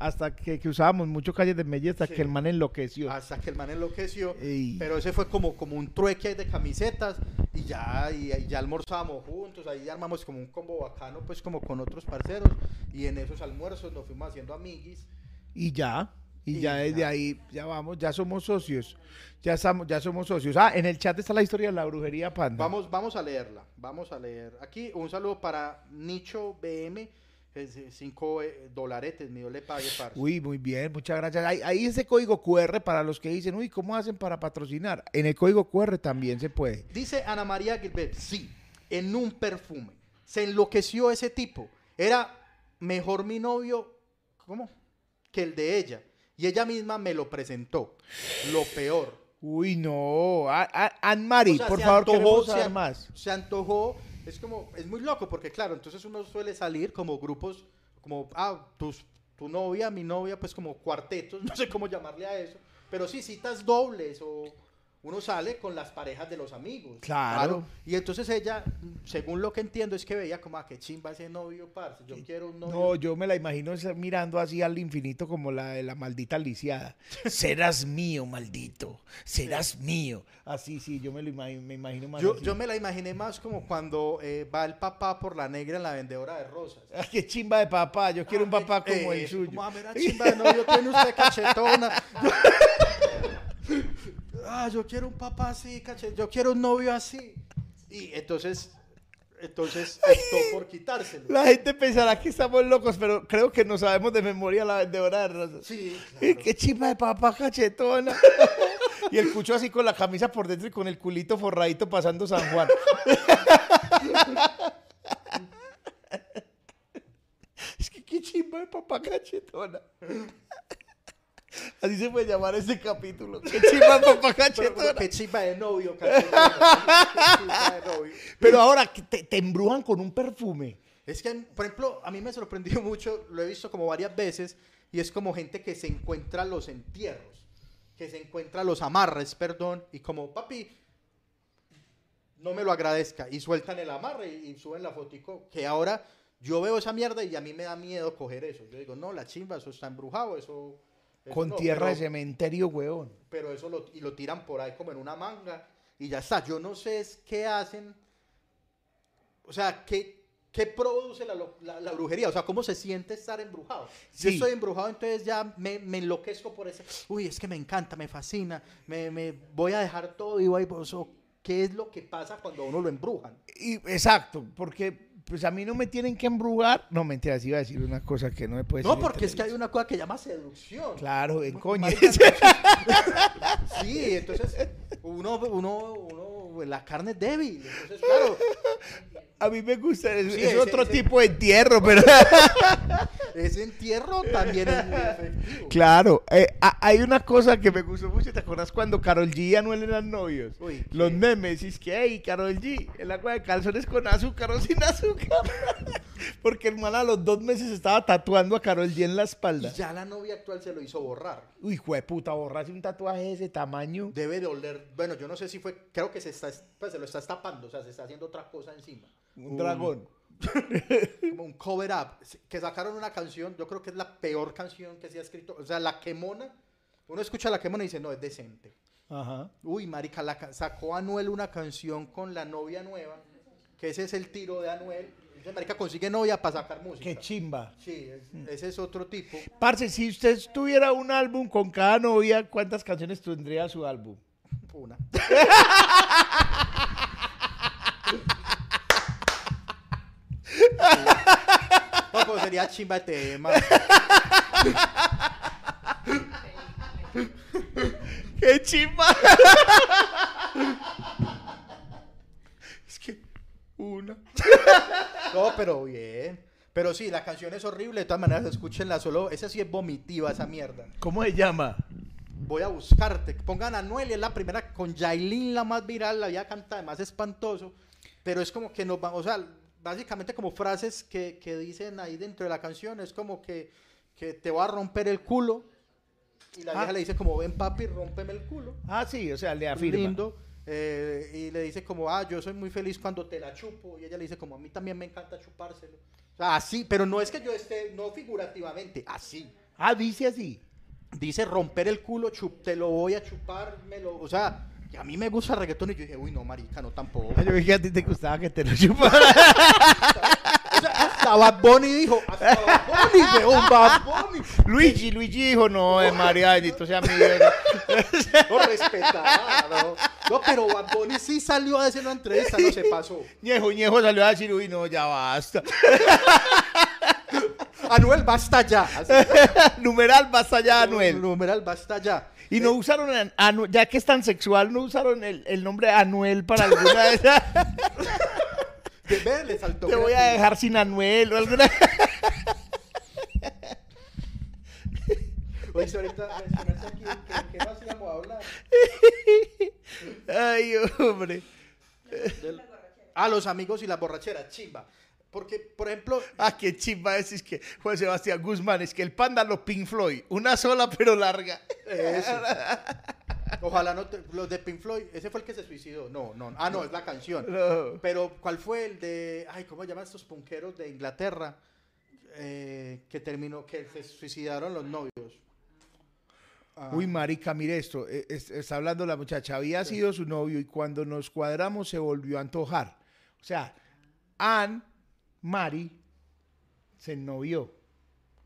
Hasta que, que usábamos mucho calles de Medellín hasta Sí. que el man enloqueció. Hasta que el man enloqueció. Ey. Pero ese fue como, como un trueque de camisetas y ya, y, y ya almorzábamos juntos, ahí armamos como un combo bacano, pues como con otros parceros. Y en esos almuerzos nos fuimos haciendo amiguis. Y ya. Y, Y ya desde ya. ahí, ya vamos, ya somos socios. Ya, estamos, ya somos socios. Ah, en el chat está la historia de la brujería panda. Vamos, vamos a leerla, vamos a leer. Aquí un saludo para Nicho BM, 5 dolaretes, mío le pague, parce. Uy, muy bien, muchas gracias. Ahí, ahí ese código QR para los que dicen, uy, ¿cómo hacen para patrocinar? En el código QR también se puede. Dice Ana María Gilbert, sí, en un perfume. Se enloqueció ese tipo. Era mejor mi novio, ¿cómo? Que el de ella. Y ella misma me lo presentó. Lo peor. Uy, no. A- a- Anne-Marie, O sea, por se favor, antojó, queremos se saber an- más. Se antojó. Es como, es muy loco porque claro, entonces uno suele salir como grupos, como, ah, tus, tu novia, mi novia, pues como cuartetos, (laughs) no sé cómo llamarle a eso. Pero sí, citas dobles o uno sale con las parejas de los amigos. Claro. Y entonces ella, según lo que entiendo, es que veía como, ah, qué chimba ese novio, parce. Yo quiero un novio. No, yo me la imagino mirando así al infinito como la de la maldita lisiada. (laughs) Serás mío, maldito. Serás mío. Así, sí, yo me lo imagino, me imagino más yo, así. yo me la imaginé más como cuando eh, va el papá por la negra en la vendedora de rosas. (laughs) Ah, qué chimba de papá. Yo quiero un papá Eh, como el eso, suyo. Como, ah, mira, (laughs) chimba de novio tiene usted cachetona. Ah, yo quiero un papá así, cachet, yo quiero un novio así. Y entonces, entonces optó por quitárselo. La gente pensará que estamos locos, pero creo que no sabemos de memoria la vendedora de rosas. Sí, claro. Qué chimba de papá cachetona. (laughs) y el cucho así con la camisa por dentro y con el culito forradito pasando San Juan. (laughs) es que qué chimba de papá cachetona. Así se puede llamar este capítulo. Qué chimba (laughs) papá cachetona. qué chimba de novio, cachetona. Qué chimba de novio. Pero ahora te, te embrujan con un perfume. Es que, por ejemplo, a mí me sorprendió mucho, lo he visto como varias veces, y es como gente que se encuentra los entierros, que se encuentra los amarres, perdón, y como, papi, no me lo agradezca, y sueltan el amarre y, y suben la fotico, que ahora Yo veo esa mierda y a mí me da miedo coger eso. Yo digo, no, la chimba, eso está embrujado, eso... eso Con no", tierra pero- de cementerio, huevón. pero eso lo, y lo tiran por ahí como en una manga y ya está. Yo no sé es qué hacen, o sea, qué, qué produce la, la- la brujería, o sea, cómo se siente estar embrujado. Si Sí. estoy embrujado, entonces ya me, me enloquezco por ese, uy, es que me encanta, me fascina, me, me voy a dejar todo y voy, sea, ¿qué es lo que pasa cuando a uno lo embrujan? Y, exacto, porque pues a mí no me tienen que embrujar. No, mentiras, iba a decir una cosa que no me puede No, porque es que hay una cosa que llama seducción. Claro, en coño. (laughs) Sí, entonces uno, uno, uno, la carne es débil. Entonces, claro, A mí me gusta, es, Sí, es ese- otro ese- tipo de entierro, pero (laughs) ese entierro también es muy efectivo. claro. eh, ha- hay una cosa que me gustó mucho, ¿te acuerdas cuando Carol G y Anuel eran novios? Uy, Los memes, y es que, hey, Carol G, el agua de calzones con azúcar o sin azúcar. (laughs) Porque el man a los dos meses estaba tatuando a Carol G en la Y espalda. ya la novia actual se lo hizo borrar. Uy, jueputa, borrarse un tatuaje de ese tamaño. Debe de oler. Bueno, yo no sé si fue. Creo que se está, pues, se lo está tapando, o sea, se está haciendo otra cosa encima. Un dragón. (laughs) Como un cover up. Que sacaron una canción, yo creo que es la peor canción que se ha escrito. O sea, la quemona. Uno escucha la quemona y dice, no, es decente. Ajá. Uy, marica, la sacó Anuel una canción con la novia nueva, que ese es el tiro de Anuel. Dice, marica, consigue novia para sacar música. Qué chimba. Sí, es- ese es otro tipo. Parce, si usted tuviera un álbum con cada novia, ¿cuántas canciones tendría su álbum? Una. (laughs) Sería chimba de tema. ¡Qué chimba! es que una. No, pero bien. Pero sí, la canción es horrible. De todas maneras, escúchenla solo. Esa sí es vomitiva, esa mierda. ¿Cómo se llama? Voy a buscarte. Pongan a Anuel y es la primera con Yailin, la más viral, la había cantado, más espantoso. Pero es como que nos va, o sea, básicamente como frases que, que dicen ahí dentro de la canción. Es como que, que te va a romper el culo. Y la Ah. vieja le dice como, ven papi, rómpeme el culo. Ah, sí, o sea, le afirma. Lindo. eh, y le dice como, ah, yo soy muy feliz cuando te la chupo. Y ella le dice como, a mí también me encanta chupárselo. O sea, así, pero no es que yo esté, no figurativamente, así. Ah, dice así. Dice romper el culo, chup, te lo voy a chupar, me lo, o sea, y a mí me gusta el reggaetón y yo dije, uy, no, marica, no tampoco. Yo dije a ti te gustaba que te lo chupara. (laughs) O sea, hasta Bad Bunny dijo, hasta Bad Bunny, weón, Bad Bunny. Luigi, Luigi dijo, no, eh, María, bendito sea mi Dios. (laughs) No respetaba, no. No, pero Bad Bunny sí salió a decir una entrevista, no se pasó. (laughs) Ñejo, Ñejo salió a decir, uy, no, ya basta. Anuel, basta ya. (laughs) Numeral, basta ya, Anuel. Numeral, basta ya. Y no usaron, a- Anu- ya que es tan sexual, no usaron el, el nombre Anuel para alguna de esas. (laughs) Le saltó. Te voy a dejar sin Anuel o alguna. Oye, ahorita aquí, ¿qué, qué más íbamos a hablar? (laughs) Ay, hombre. Ah, los amigos y las borracheras, chimba. Porque, por ejemplo, Ah, qué chimba es, es que Juan Sebastián Guzmán, es que el panda lo Pink Floyd, una sola pero larga. Eso. Ojalá no te- los de Pink Floyd, ese fue el que se suicidó. No, no. Ah, no, es la canción. No. Pero, ¿cuál fue el de. Ay, ¿cómo se llaman estos punqueros de Inglaterra? Eh, que terminó, que se suicidaron los novios. Ah, Uy, marica, mire esto, es- está hablando la muchacha, había sido su novio y cuando nos cuadramos se volvió a antojar. O sea, Ann, Mari, se ennovió.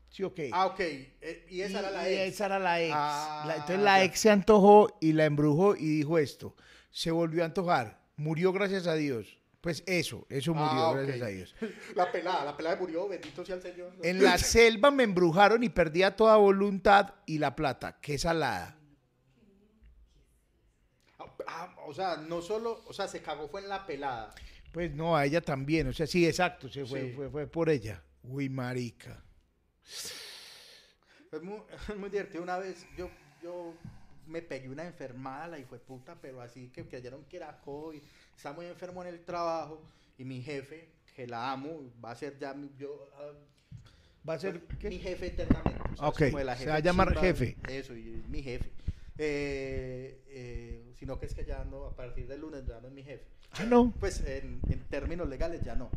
¿Sí o qué? Ah, ok. Eh, y esa era la Y ex. esa era la ex. Ah, La- entonces la ya. ex se antojó y la embrujó y dijo esto. Se volvió a antojar. Murió gracias a Dios. Pues eso, eso murió Ah, ok. gracias a Dios. (laughs) La pelada, la pelada murió, bendito sea el Señor. En la (laughs) selva me embrujaron y perdía toda voluntad y la plata. Qué salada. Ah, o sea, no solo, o sea, se cagó fue en la pelada. Pues no, a ella también. O sea, sí, exacto. Se fue, Sí. fue, fue por ella. Uy, marica. Es (laughs) muy, divertido. Una vez yo, yo me pegué una enfermada, la hijo de puta, pero así que creyeron que era COVID. Estaba muy enfermo en el trabajo y mi jefe, que la amo, va a ser ya mi, yo, ah, ¿Va a ser mi jefe eternamente. o sea, Ok, como la se jefe va a llamar chimba, jefe. Eso, y es mi jefe. Eh, eh, sino que es que ya no, a partir del lunes ya no es mi jefe. Ah, no. Pues en, en términos legales ya no.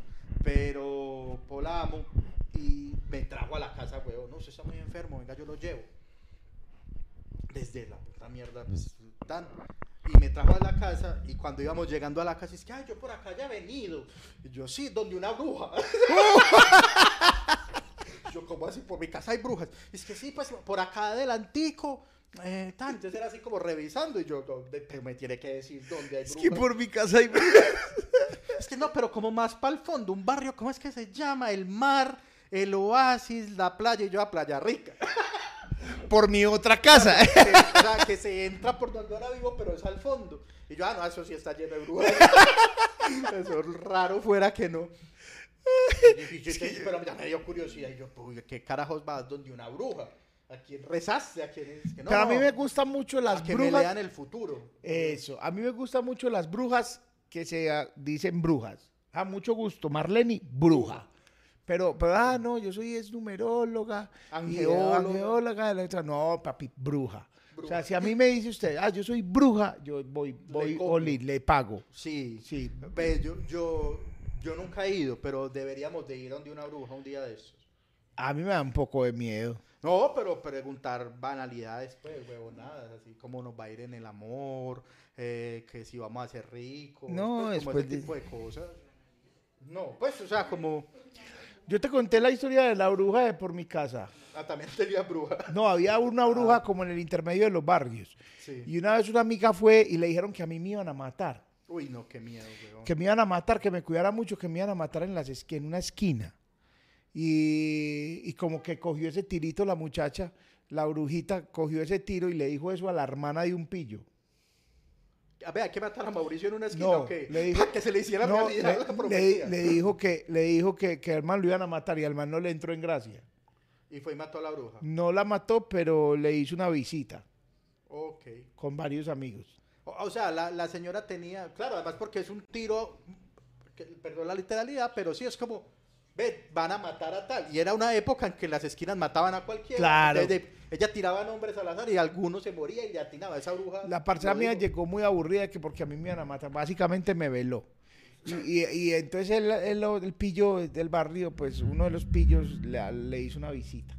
Pero Pola amo y me trajo a la casa, huevo. No, usted está muy enfermo, venga, yo lo llevo. Desde la puta mierda, pues, tan. Y me trajo a la casa y cuando íbamos llegando a la casa, es que, ay, yo por acá ya he venido. Y yo, sí, donde una bruja. (laughs) yo, como así? Por mi casa hay brujas. Es que sí, pues por acá adelantico. Eh. Entonces era así como revisando y yo, "¿Dónde- pero me tiene que decir dónde hay Es brujas. que por mi casa hay... (laughs) Es que no, pero como más para el fondo, un barrio, ¿cómo es que se llama? El mar, el oasis, la playa y yo a Playa Rica. (laughs) por mi otra casa. Que, o sea, que se (laughs) entra por donde ahora vivo, pero es al fondo. Y yo, ah, no, eso sí está lleno de brujas. Eso raro fuera que no. Y yo, y yo- pero ya me dio curiosidad. Y yo, uy, ¿qué carajos vas donde una bruja? ¿A quién rezaste? ¿A quién es? Que no, Pero a mí me gustan mucho las a que me brujas. lean el futuro. Eso, a mí me gustan mucho las brujas que se ah, dicen brujas. A mucho gusto, Marleni, bruja. Pero, pero, ah, no, yo soy es numeróloga, Angeóloga. angeóloga, la otra, no, papi, bruja. O sea, Bruja. si a mí me dice usted, ah, yo soy bruja, yo voy, voy, compro. Oli, le pago. Sí, Sí. Ve, yo, yo, yo nunca he ido, pero deberíamos de ir donde una bruja un día de estos. A mí me da un poco de miedo. No, pero preguntar banalidades, pues, huevonadas, así como nos va a ir en el amor, eh, que si vamos a ser ricos, No, pues, como ese de- tipo de cosas. No, pues, o sea, como, Yo te conté la historia de la bruja de por mi casa. ah, también tenía bruja. No, había una bruja como en el intermedio de los barrios. Sí. Y una vez una amiga fue y le dijeron que a mí me iban a matar. Uy, no, qué miedo, huevón. que me iban a matar, que me cuidara mucho, que me iban a matar en, las en una esquina. Y, y como que cogió ese tirito la muchacha, la brujita cogió ese tiro y le dijo eso a la hermana de un pillo. A ver, hay que matar a Mauricio en una esquina No, o qué? le (laughs) dijo- que se le hiciera No, realidad le, la le- le dijo que le dijo que, que al man lo iban a matar y al man no le entró en gracia. Y fue y mató a la bruja. No la mató, pero le hizo una visita Ok. con varios amigos. O, o sea, la, la señora tenía, claro, además porque es un tiro, que- perdón la literalidad, pero sí es como, ve, van a matar a tal. Y era una época en que las esquinas mataban a cualquiera. Claro. Ella tiraba nombres al azar y algunos se moría y le atinaba esa bruja. La parcera lo mía llegó muy aburrida que porque a mí me iban a matar. Básicamente me veló. Y, y- y entonces el, el- el pillo del barrio, pues uno de los pillos le, le hizo una visita.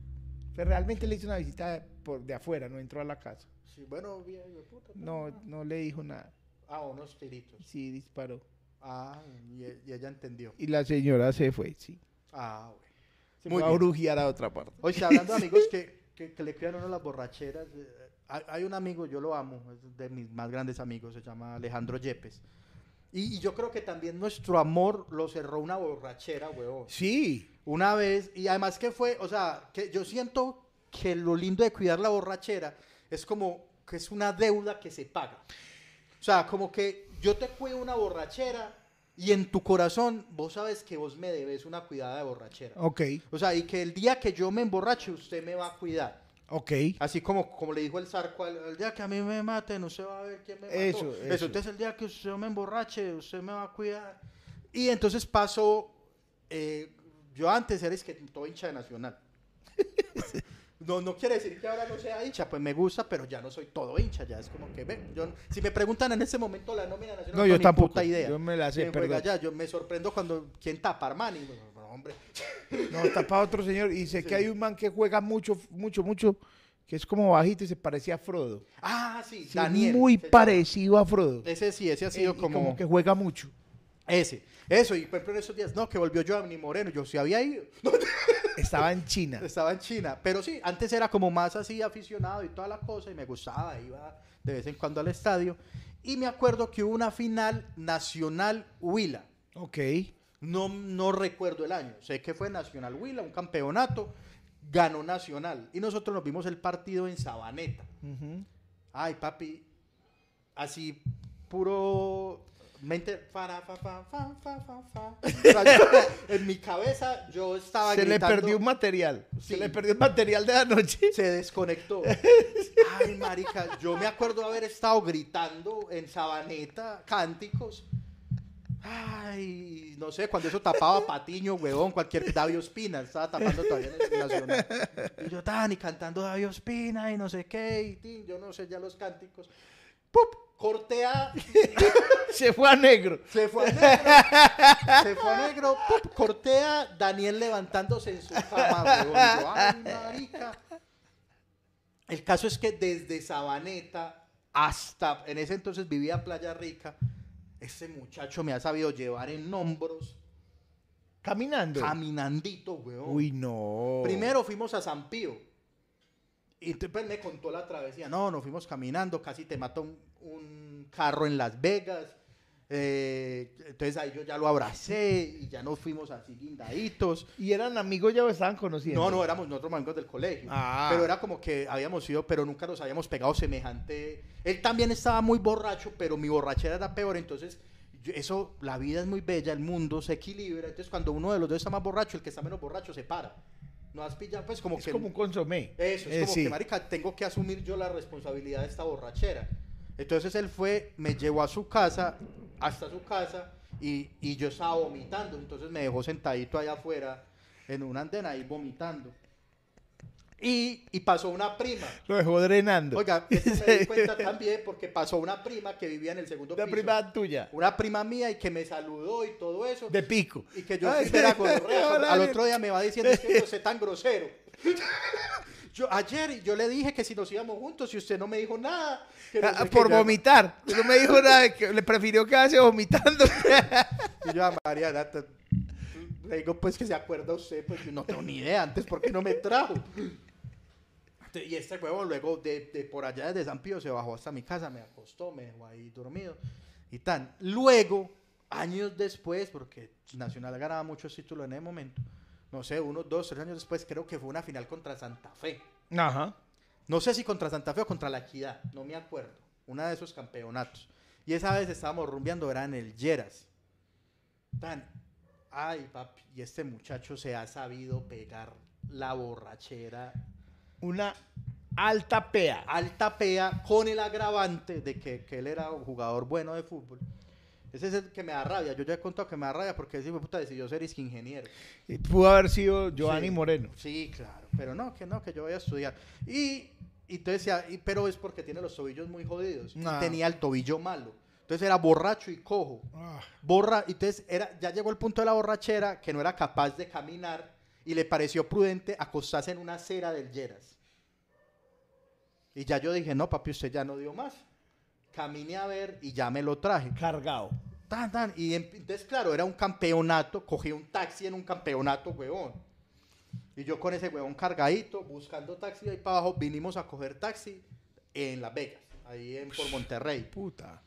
Pero realmente le hizo una visita de, por, de afuera, no entró a la casa. Sí, bueno, bien, puta, No, no le dijo nada. Ah, unos tiritos. Sí, disparó. Ah, y, y ella entendió. Y la señora se fue, sí. Ah, bueno. Se Muy fue a bien. brujear a otra parte. Oye, hablando de amigos (laughs) que, que, que le cuidan a uno las borracheras, eh, hay, hay un amigo, yo lo amo, es de mis más grandes amigos, se llama Alejandro Yepes. Y, y yo creo que también nuestro amor lo cerró una borrachera, huevón. Sí. Una vez, y además que fue, o sea, que yo siento que lo lindo de cuidar la borrachera es como que es una deuda que se paga. O sea, como que yo te cuido una borrachera y en tu corazón vos sabes que vos me debes una cuidada de borrachera. Ok, O sea, y que el día que yo me emborrache, usted me va a cuidar. ok. Así como, como le dijo el zarco, el, día que a mí me maten, usted va a ver quién me mató. Eso, eso. Entonces, el día que usted me emborrache, usted me va a cuidar. Y entonces pasó, eh, yo antes era es que todo hincha de Nacional. (laughs) No, no quiere decir que ahora no sea hincha, pues me gusta, pero ya no soy todo hincha, ya es como que, ven, yo, si me preguntan en este momento la nómina nacional, No, yo tampoco. puta idea. Yo me la sé, ¿Quién juega allá? Yo me sorprendo cuando, ¿quién tapa Armani? Bueno, no, hombre. No, tapa otro señor. Y sé Sí. que hay un man que juega mucho, mucho, mucho, que es como bajito y se parecía a Frodo. Ah, sí, Sí, Daniel. muy llama. parecido a Frodo. Ese sí, ese ha Eh, sido y como... que juega mucho. Ese, eso, y por ejemplo en esos días, no, que volvió Giovanni Moreno, yo sí había ido, (laughs) Estaba en China. estaba en China, pero sí, antes era como más así aficionado y toda la cosa, y me gustaba, iba de vez en cuando al estadio, y me acuerdo que hubo una final nacional Huila, Ok. no, no recuerdo el año, sé que fue Nacional Huila, un campeonato, ganó Nacional, y nosotros nos vimos el partido en Sabaneta. Ay, papi, así puro mente fa, fa, fa, (laughs) en mi cabeza yo estaba Se le perdió un material. Sí. Se le perdió el material de la noche. se desconectó. (laughs) Ay, marica, yo me acuerdo haber estado gritando en Sabaneta cánticos. Ay, no sé, cuando eso tapaba Patiño, huevón, cualquier Davio Espina, estaba tapando todavía en el Nacional. Y yo, tan, y cantando Davio Espina y no sé qué, y yo no sé ya los cánticos. ¡Pup! Cortea, (laughs) (laughs) Se fue a negro. se fue a negro, se fue a negro, ¡pup! cortea, Daniel levantándose en su cama, yo, ay, marica. El caso es que desde Sabaneta hasta, en ese entonces vivía Playa Rica, ese muchacho me ha sabido llevar en hombros, Caminando. caminandito, weón. Uy, no. Primero fuimos a San Pío. Y entonces pues, me contó la travesía. No, nos fuimos caminando, casi te mata un, un carro en Las Vegas. Eh, entonces ahí yo ya lo abracé y ya nos fuimos así guindaditos. ¿Y eran amigos ya o estaban conociendo? No, no, éramos nosotros amigos del colegio. Ah. Pero era como que habíamos ido, pero nunca nos habíamos pegado semejante. Él también estaba muy borracho, pero mi borrachera era peor. Entonces, yo- eso, la vida es muy bella, el mundo se equilibra. Entonces, cuando uno de los dos está más borracho, el que está menos borracho se para. No has pillado, pues como Es que. como un consomé. Eso, es Eh, como sí. que, marica, tengo que asumir yo la responsabilidad de esta borrachera. Entonces él fue, me llevó a su casa, hasta su casa, y, y yo estaba vomitando. Entonces me dejó sentadito allá afuera, en una antena, ahí vomitando. Y, y pasó una prima. Lo dejó drenando. Oiga, esto me di (laughs) cuenta también porque pasó una prima que vivía en el segundo La piso. prima tuya. Una prima mía y que me saludó y todo eso. De pico. Y que yo Ay, (laughs) hola, Al otro día me va diciendo que yo sé tan grosero. (laughs) Yo, ayer yo le dije que si nos íbamos juntos y usted no me dijo nada. que no Ah, sé por vomitar. No me dijo (laughs) nada, que le prefirió quedarse vomitando. Y yo a Mariana, te- le digo pues que se acuerda usted, pues yo no tengo ni idea antes, ¿por qué no me trajo? Y este huevo luego de, de por allá desde San Pío se bajó hasta mi casa, me acostó, me dejó ahí dormido y tan. Luego, años después, porque Nacional ganaba muchos títulos en ese momento, no sé, unos dos, tres años después, creo que fue una final contra Santa Fe. Ajá. No sé si contra Santa Fe o contra la Equidad, no me acuerdo. Una de esos campeonatos. Y esa vez estábamos rumbeando, era en el Lleras. Tan, ay, papi, y este muchacho se ha sabido pegar la borrachera Una alta pea. alta pea con el agravante de que, que él era un jugador bueno de fútbol. Ese es el que me da rabia. Yo ya he contado que me da rabia porque ese puta decidió ser ingeniero. Y Pudo haber sido Giovanni Sí. Moreno. Sí, claro, pero no, que no, que yo voy a estudiar. Y, y entonces, y- pero es porque tiene los tobillos muy jodidos. Y Ah. tenía el tobillo malo. Entonces era borracho y cojo. Ah. Borra, entonces era, ya llegó el punto de la borrachera que no era capaz de caminar y le pareció prudente acostarse en una acera del Lleras. Y ya yo dije, no, papi, usted ya no dio más. Caminé a ver y ya me lo traje. Cargado. Tan, tan. Y em- entonces, claro, era un campeonato. Cogí un taxi en un campeonato, huevón. Y yo con ese huevón cargadito, buscando taxi ahí para abajo, vinimos a coger taxi en Las Vegas, ahí en, por Monterrey. Puta.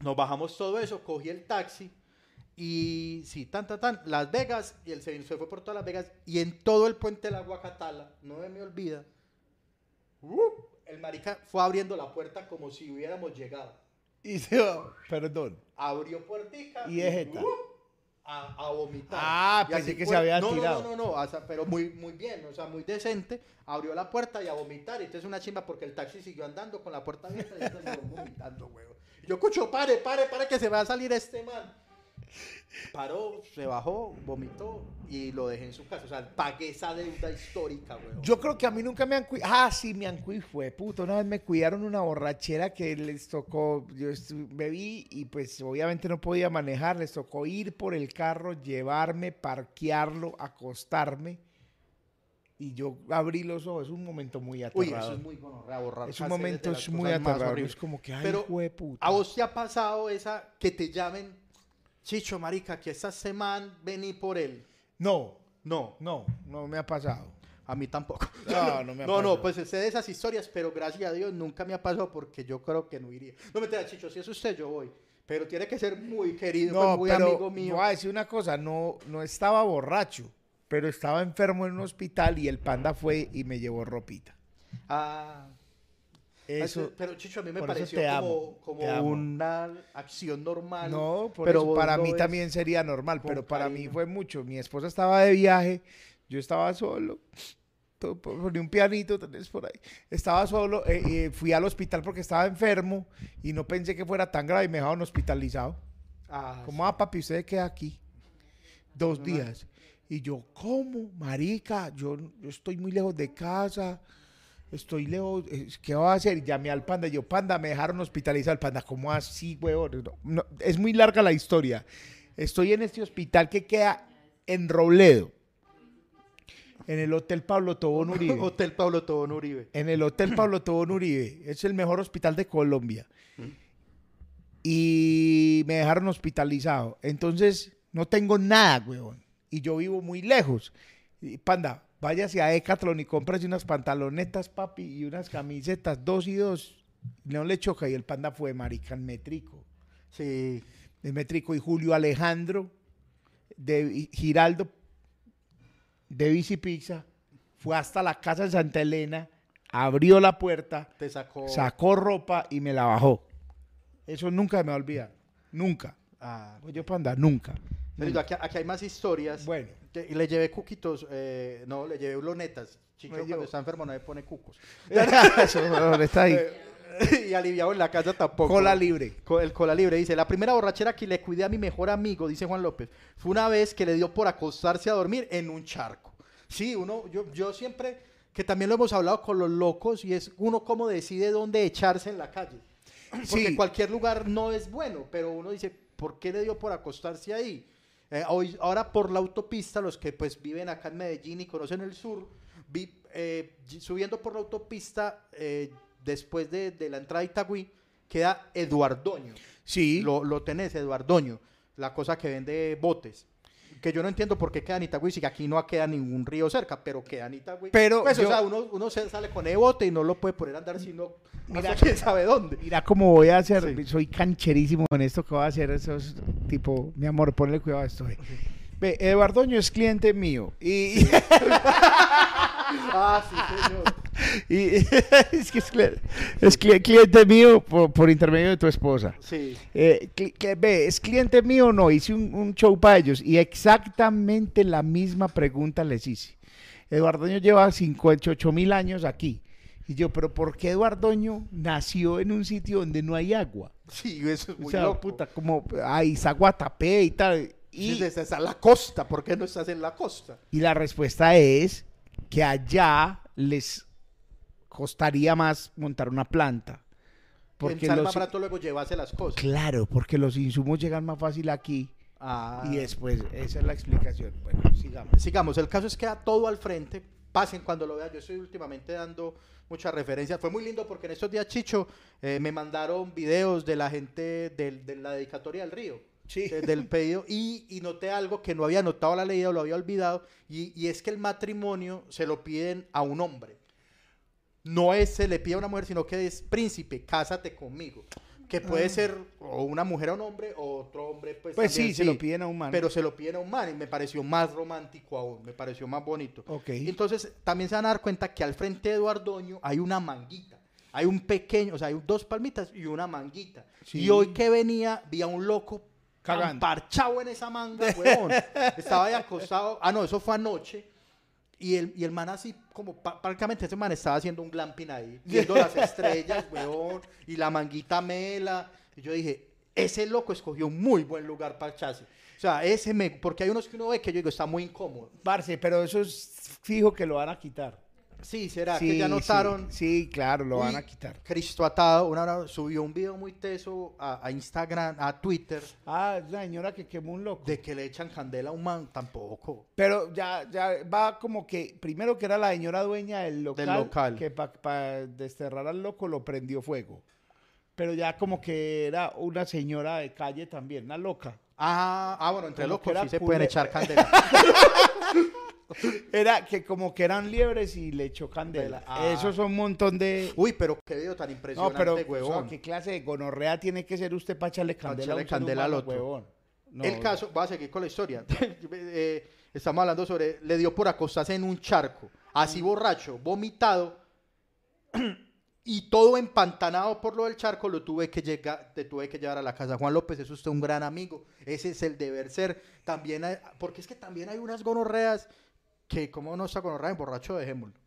Nos bajamos todo eso, cogí el taxi y sí, tan, tan, tan, Las Vegas, y el se se fue por todas Las Vegas, y en todo el puente de la Guacatala, no me olvida, ¡uh! el marica fue abriendo la puerta como si hubiéramos llegado. Y se va. Perdón. abrió puertica Y es jeta. ¡uh! a, a vomitar. Ah, Y pensé así que se había no, tirado. No, no, no, o sea, pero muy, muy bien, o sea, muy decente. Abrió la puerta y a vomitar. Y entonces una chimba porque el taxi siguió andando con la puerta abierta y vomitando, huevo. Yo, escucho, pare, pare, pare que se va a salir este man. Paró, se bajó, vomitó y lo dejé en su casa. O sea, pagué esa deuda histórica, huevo. Yo creo que a mí nunca me han cuidado. Ah, sí, me han cuidado. Fue puto. Una vez me cuidaron una borrachera que les tocó. Yo bebí y pues obviamente no podía manejar. Les tocó ir por el carro, llevarme, parquearlo, acostarme. Y yo abrí los ojos. Es un momento muy Uy, aterrador. eso es muy gonorrea. Es un momento es muy aterrador. Es como que, ay, Pero, jueputa. ¿A vos te ha pasado esa que te llamen, Chicho, marica, que esta semana vení por él? No, No, no, no me ha pasado. a mí tampoco. (laughs) No, no me ha (laughs) No, no, pasado. pues sé de esas historias, pero gracias a Dios nunca me ha pasado porque yo creo que no iría. No me Chicho, si es usted, yo voy. Pero tiene que ser muy querido, pues, No, muy pero amigo mío. voy a decir una cosa, no, no estaba borracho, pero estaba enfermo en un hospital y el panda fue y me llevó ropita. Ah, Eso, pero Chicho, a mí me pareció como, como una acción normal. no, por pero eso para mí también sería normal, pero para mí fue mucho. Mi esposa estaba de viaje, yo estaba solo, to- ponía un pianito, tenés por ahí. Estaba solo, eh, eh, fui al hospital porque estaba enfermo y no pensé que fuera tan grave y me dejaron hospitalizado. Ah, Como, ah, papi, usted queda aquí dos días. Y yo, ¿cómo? Marica, yo, yo estoy muy lejos de casa, estoy lejos, ¿qué va a hacer? Llamé al panda, y yo, panda, me dejaron hospitalizar. El panda, ¿cómo así, huevón? No, no, es muy larga la historia. Estoy en este hospital que queda en Robledo, en el Hotel Pablo Tobón (laughs) Uribe. Hotel Pablo Tobón Uribe. En el Hotel Pablo Tobón Uribe. Es el mejor hospital de Colombia. Y me dejaron hospitalizado. Entonces, no tengo nada, weón. Y yo vivo muy lejos. Y, panda, váyase a Decathlon y cómprese unas pantalonetas, papi, y unas camisetas, dos y dos. No le choca. Y el panda fue, marica, el metrico. Sí. El metrico y Julio Alejandro de Giraldo de Bici Pizza fue hasta la casa de Santa Elena, abrió la puerta, Te sacó. sacó ropa y me la bajó. Eso nunca me va a olvidar. Nunca. Ah, Oye, panda, nunca. Pero aquí, aquí hay más historias. Bueno. Y le llevé cuquitos, eh, no, le llevé ulonetas. Chicho cuando está enfermo no le pone cucos. (laughs) (laughs) Eso está ahí. (laughs) y aliviado en la casa tampoco. Cola libre. El cola libre dice, la primera borrachera que le cuidé a mi mejor amigo, dice Juan López, fue una vez que le dio por acostarse a dormir en un charco. Sí, uno, yo, yo siempre, que también lo hemos hablado con los locos, y es uno como decide dónde echarse en la calle. Porque Sí. cualquier lugar no es bueno, pero uno dice, ¿por qué le dio por acostarse ahí? Eh, hoy, ahora por la autopista, los que pues viven acá en Medellín y conocen el sur, vi- eh, subiendo por la autopista, eh, después de, de la entrada de Itagüí, queda Eduardoño. Sí. Lo, lo tenés, Eduardoño, la cosa que vende botes. Que yo no entiendo por qué queda en Itagüí, si aquí no queda ningún río cerca, pero queda en Itagüí. Pero Pues, yo- o sea, uno, uno se sale con el bote y no lo puede poner a andar sino Mira hasta quién (laughs) sabe dónde. Mira cómo voy a hacer. Sí. Soy cancherísimo en esto que voy a hacer. Eso es tipo, mi amor, ponle cuidado a esto. eh. Ve, Eduardoño es cliente mío. Y, (laughs) Ah, sí, señor. (laughs) y- (laughs) es que es, cli- es cli- cliente mío por, por intermedio de tu esposa. Sí. Eh, ve, ¿es cliente mío o no? Hice un, un show para ellos y exactamente la misma pregunta les hice. Eduardoño lleva 58 mil años aquí. Y yo, ¿pero por qué Eduardoño nació en un sitio donde no hay agua? Sí, eso es muy o sea, loco. puta, como, ay, Zaguatapé y tal. Y Y, desde esa- la costa, ¿por qué no estás en la costa? y la respuesta es que allá les costaría más montar una planta. Porque en los, barato luego llevase las cosas. claro, porque los insumos llegan más fácil aquí. Ah. Y después, esa es la explicación. Bueno, sigamos. Sigamos, el caso es que a todo al frente, pasen cuando lo vean. Yo estoy últimamente dando muchas referencias. Fue muy lindo porque en estos días, Chicho, eh, me mandaron videos de la gente del- de, la dedicatoria del río. Sí. de- del (laughs) pedido y, y noté algo que no había notado la leída o lo había olvidado y, y es que el matrimonio se lo piden a un hombre no es se le pide a una mujer sino que es príncipe cásate conmigo que puede ser o una mujer a un hombre o otro hombre pues, Pues sí, se lo piden a un man. pero se lo piden a un man y me pareció más romántico aún, me pareció más bonito. Ok. Entonces también se van a dar cuenta que al frente de Eduardoño hay una manguita, hay un pequeño, o sea, hay dos palmitas y una manguita. Sí. Y hoy que venía vi a un loco Cagando. parchado en esa manga, huevón. (laughs) Estaba ahí acostado, ah no, eso fue anoche. Y el, y el man así, como prácticamente ese man estaba haciendo un glamping ahí, (laughs) viendo las estrellas, weón, y la manguita mela. Y yo dije, ese loco escogió un muy buen lugar para echarse. O sea, ese me, porque hay unos que uno ve que yo digo, está muy incómodo. Parce, pero eso es fijo que lo van a quitar. Sí, será Sí, que ya notaron. Sí, claro, lo van a quitar. Cristo atado, una hora subió un video muy teso a, a Instagram, a Twitter, Ah, es la señora que quemó un loco. de que le echan candela a un man, tampoco. Pero ya, ya va como que, primero que era la señora dueña del local, local. que para desterrar al loco lo prendió fuego. Pero ya como que era una señora de calle también, una loca. Ah, ah bueno, entre Como locos sí se pueden echar candela. (laughs) (laughs) Era que como que eran liebres y le echó candela. Ah. Eso son un montón de... Uy, pero qué video tan No, impresionante, pero huevón. o sea, ¿qué clase de gonorrea tiene que ser usted para echarle candela, a un candela al otro. huevón? No, el caso, voy a seguir con la historia. (laughs) Eh, estamos hablando sobre, le dio por acostarse en un charco, así borracho, vomitado, (clears throat) y todo empantanado por lo del charco, lo tuve que llegar, te tuve que llevar a la casa. Juan López es usted un gran amigo, ese es el deber ser. También hay- porque es que también hay unas gonorreas que, como no está gonorrea en borracho, dejémoslo.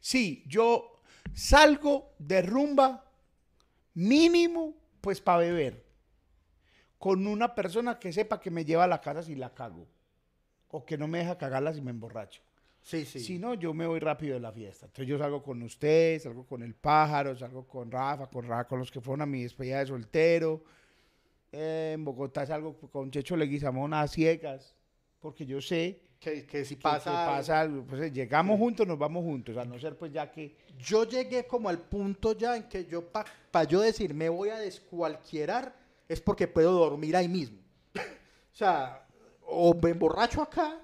Sí, yo salgo de rumba mínimo pues para beber. con una persona que sepa que me lleva a la casa si la cago. O que no me deja cagarla si me emborracho. Sí, sí. Si no, yo me voy rápido de la fiesta. Entonces yo salgo con usted, salgo con el pájaro, salgo con Rafa, con Rafa, con los que fueron a mi despedida de soltero. Eh, en Bogotá salgo con Checho Leguizamón a ciegas, porque yo sé que, que si pasa, que pasa algo. Pues, eh, llegamos juntos, nos vamos juntos, a no ser pues ya que... Yo llegué como al punto ya en que yo, para yo decir me voy a descualquierar, es porque puedo dormir ahí mismo. (laughs) o sea, o me emborracho acá,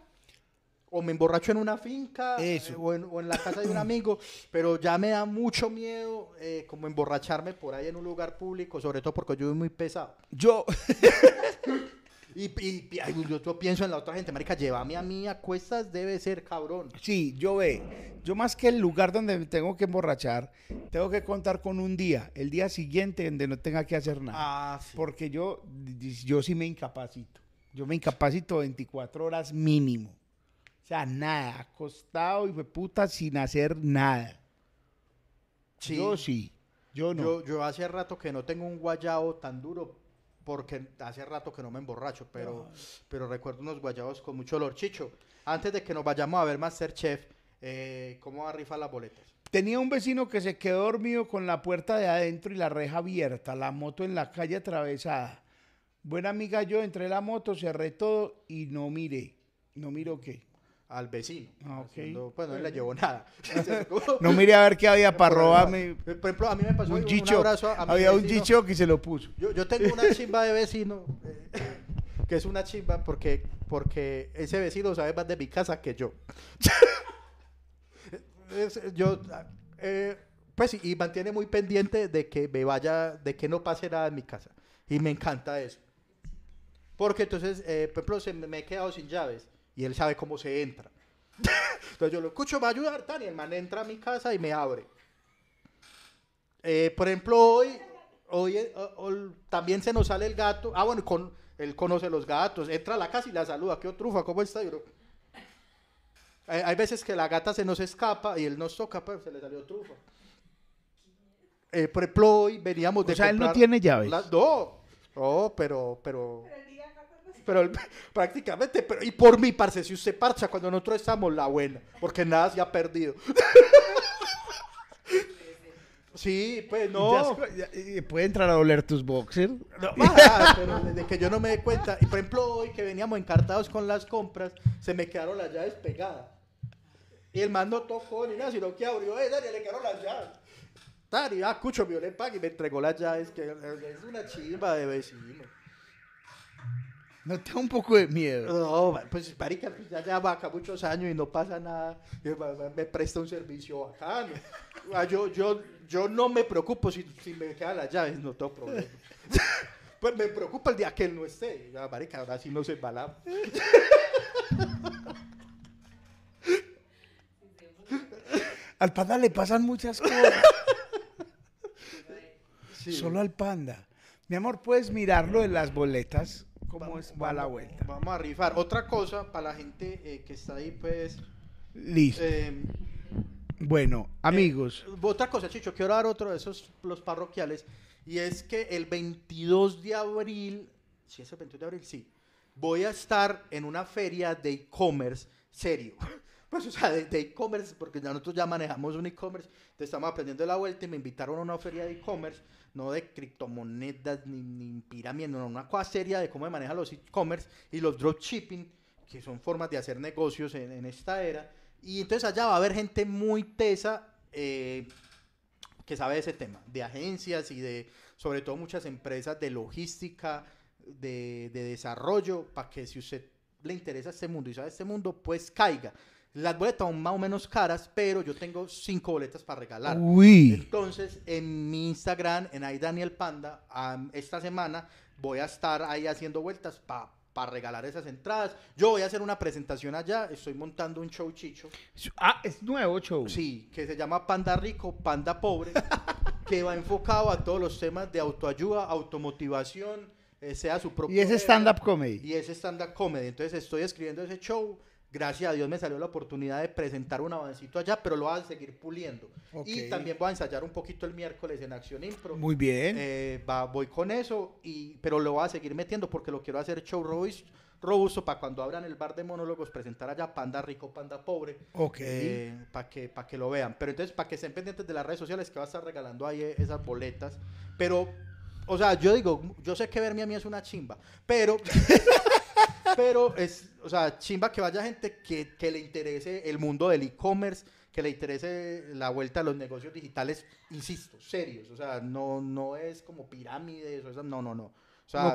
o me emborracho en una finca, Eso. eh, o, en, o en la casa de un amigo, (coughs) pero ya me da mucho miedo eh, como emborracharme por ahí en un lugar público, sobre todo porque yo soy muy pesado. Yo, (laughs) Y, y- y- ay, yo, yo pienso en la otra gente, marica, llévame a mí a cuestas, debe ser cabrón. sí, yo ve, yo más que el lugar donde me tengo que emborrachar, tengo que contar con un día, el día siguiente donde no tenga que hacer nada. Ah, sí. Porque yo, yo sí me incapacito. Yo me incapacito 24 horas mínimo. O sea, nada, acostado y de puta sin hacer nada. Sí. Yo sí, yo no. Yo, yo hace rato que no tengo un guayabo tan duro porque hace rato que no me emborracho, pero, pero recuerdo unos guayabos con mucho olor. Chicho, antes de que nos vayamos a ver Masterchef, eh, ¿cómo va a rifar las boletas? Tenía un vecino que se quedó dormido con la puerta de adentro y la reja abierta, la moto en la calle atravesada. Buena amiga yo entré en la moto, cerré todo y no miré. ¿No miro qué? Al vecino. Ah, ok. Haciendo- pues no le llevó nada. (laughs) (laughs) No miré a ver qué había para robarme Por ejemplo, a mí me pasó un un chicho. abrazo a mi Había un chicho que se lo puso. Yo, yo tengo una chimba de vecino, eh, que es una chimba porque, porque ese vecino sabe más de mi casa que yo. (laughs) Es- yo, eh, pues, y mantiene muy pendiente de que me vaya, de que no pase nada en mi casa. Y me encanta eso. Porque entonces, eh, por ejemplo, se me, me he quedado sin llaves y él sabe cómo se entra. (laughs) entonces yo lo escucho, me va a ayudar, Tani. El man entra a mi casa y me abre. Eh, por ejemplo, hoy, hoy eh, también se nos sale el gato. Ah, bueno, con, él conoce los gatos. Entra a la casa y la saluda. ¿Qué trufa? ¿Cómo está? Yo, hay, hay veces que la gata se nos escapa y él nos toca, pues se le salió trufa. Eh, por ejemplo, hoy veníamos de O sea, él no tiene llaves. las- no, no, pero, pero, pero él- (laughs) prácticamente, pero, y por mi parce, si usted parcha cuando nosotros estamos, la buena, porque nada se ha perdido. (laughs) Sí, pues no. Ya ¿Puede entrar a oler tus boxers? No, (laughs) ah, pero desde que yo no me dé cuenta. Y por ejemplo, hoy que veníamos encartados con las compras, se me quedaron las llaves pegadas. Y el man no tocó ni nada, sino que abrió, eh, Dani, le quedaron las llaves. Dani, ah, cucho, vio le paga y me entregó las llaves, que es una chimba de vecino. No te da un poco de miedo. No, pues marica, pues, ya lleva acá muchos años y no pasa nada. Me presta un servicio bacano. Ah, Yo, yo, yo no me preocupo si, si me quedan las llaves, no tengo problema. (laughs) Pues me preocupa el día que él no esté. Ya, marica, ahora sí nos embalamos. (laughs) Al panda le pasan muchas cosas. Sí. Solo al panda. Mi amor, ¿puedes mirarlo en las boletas? ¿Cómo Vamos- es, va la vamos- vuelta? Vamos a rifar. Otra cosa para la gente eh, que está ahí, pues. Listo. eh, bueno, amigos. Eh, otra cosa, Chicho, quiero dar otro de esos, los parroquiales, y es que el 22 de abril, si es el 22 de abril, sí, voy a estar en una feria de e-commerce serio. Pues, o sea, de de e-commerce, porque ya nosotros ya manejamos un e-commerce, entonces estamos aprendiendo la vuelta y me invitaron a una feria de e-commerce, no de criptomonedas ni, ni pirámides, no, una cosa seria de cómo se manejan los e-commerce y los dropshipping, que son formas de hacer negocios en, esta era. Y entonces allá va a haber gente muy tesa eh, que sabe de ese tema, de agencias y de, sobre todo, muchas empresas de logística, de, de desarrollo, para que si usted le interesa este mundo y sabe este mundo, pues caiga. Las boletas son más o menos caras, pero yo tengo cinco boletas para regalar. Uy. Entonces, en mi Instagram, en ahí Daniel Panda, am, esta semana voy a estar ahí haciendo vueltas para regalar esas entradas. Yo voy a hacer una presentación allá, estoy montando un show chicho. Ah, es nuevo show. Sí, que se llama Panda Rico, Panda Pobre, (laughs) que va enfocado a todos los temas de autoayuda, automotivación, eh, sea su propio... Y es stand-up comedy. Y es stand-up comedy. Entonces estoy escribiendo ese show Gracias a Dios me salió la oportunidad de presentar un avancito allá, pero lo voy a seguir puliendo. Ok. Y también voy a ensayar un poquito el miércoles en Acción Impro. Muy bien. Eh, va- voy con eso, y, pero lo voy a seguir metiendo porque lo quiero hacer show robus- robusto para cuando abran el bar de monólogos presentar allá Panda Rico, Panda Pobre. ok. para que, pa' que lo vean. Pero entonces, para que estén pendientes de las redes sociales, que va a estar regalando ahí eh, esas boletas. Pero, o sea, yo digo, yo sé que verme a mí es una chimba, pero, (laughs) pero es, o sea, chimba que vaya gente que, que le interese el mundo del e-commerce, que le interese la vuelta a los negocios digitales, insisto, serios. O sea, no, no es como pirámides, o esas- no, no, no. O sea,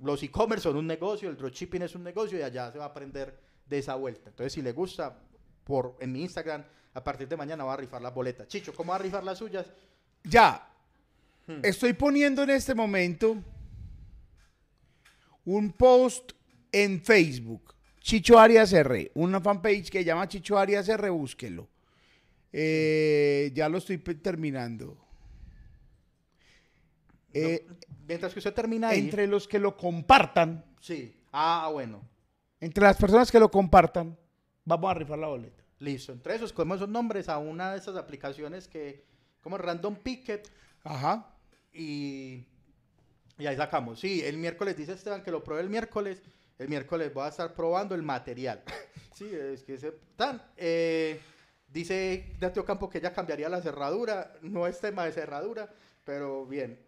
los e-commerce son un negocio, el dropshipping es un negocio y allá se va a aprender de esa vuelta. Entonces, si le gusta, por en mi Instagram, a partir de mañana va a rifar las boletas. Chicho, ¿cómo va a rifar las suyas? Ya. Hmm. Estoy poniendo en este momento un post en Facebook. Chicho Arias R. Una fanpage que se llama Chicho Arias R. Búsquelo. Eh, ya lo estoy terminando. Eh, No, mientras que usted termina ahí. entre los que lo compartan, Sí. Ah, bueno. entre las personas que lo compartan, vamos a rifar la boleta. Listo. Entre esos, cogemos esos nombres a una de esas aplicaciones que, como Random Picket, Ajá. y, y ahí sacamos. Sí, el miércoles dice Esteban que lo pruebe el miércoles. El miércoles voy a estar probando el material. (laughs) sí, es que ese tan. eh, dice Dateo Campo que ya cambiaría la cerradura. No es tema de cerradura, pero bien.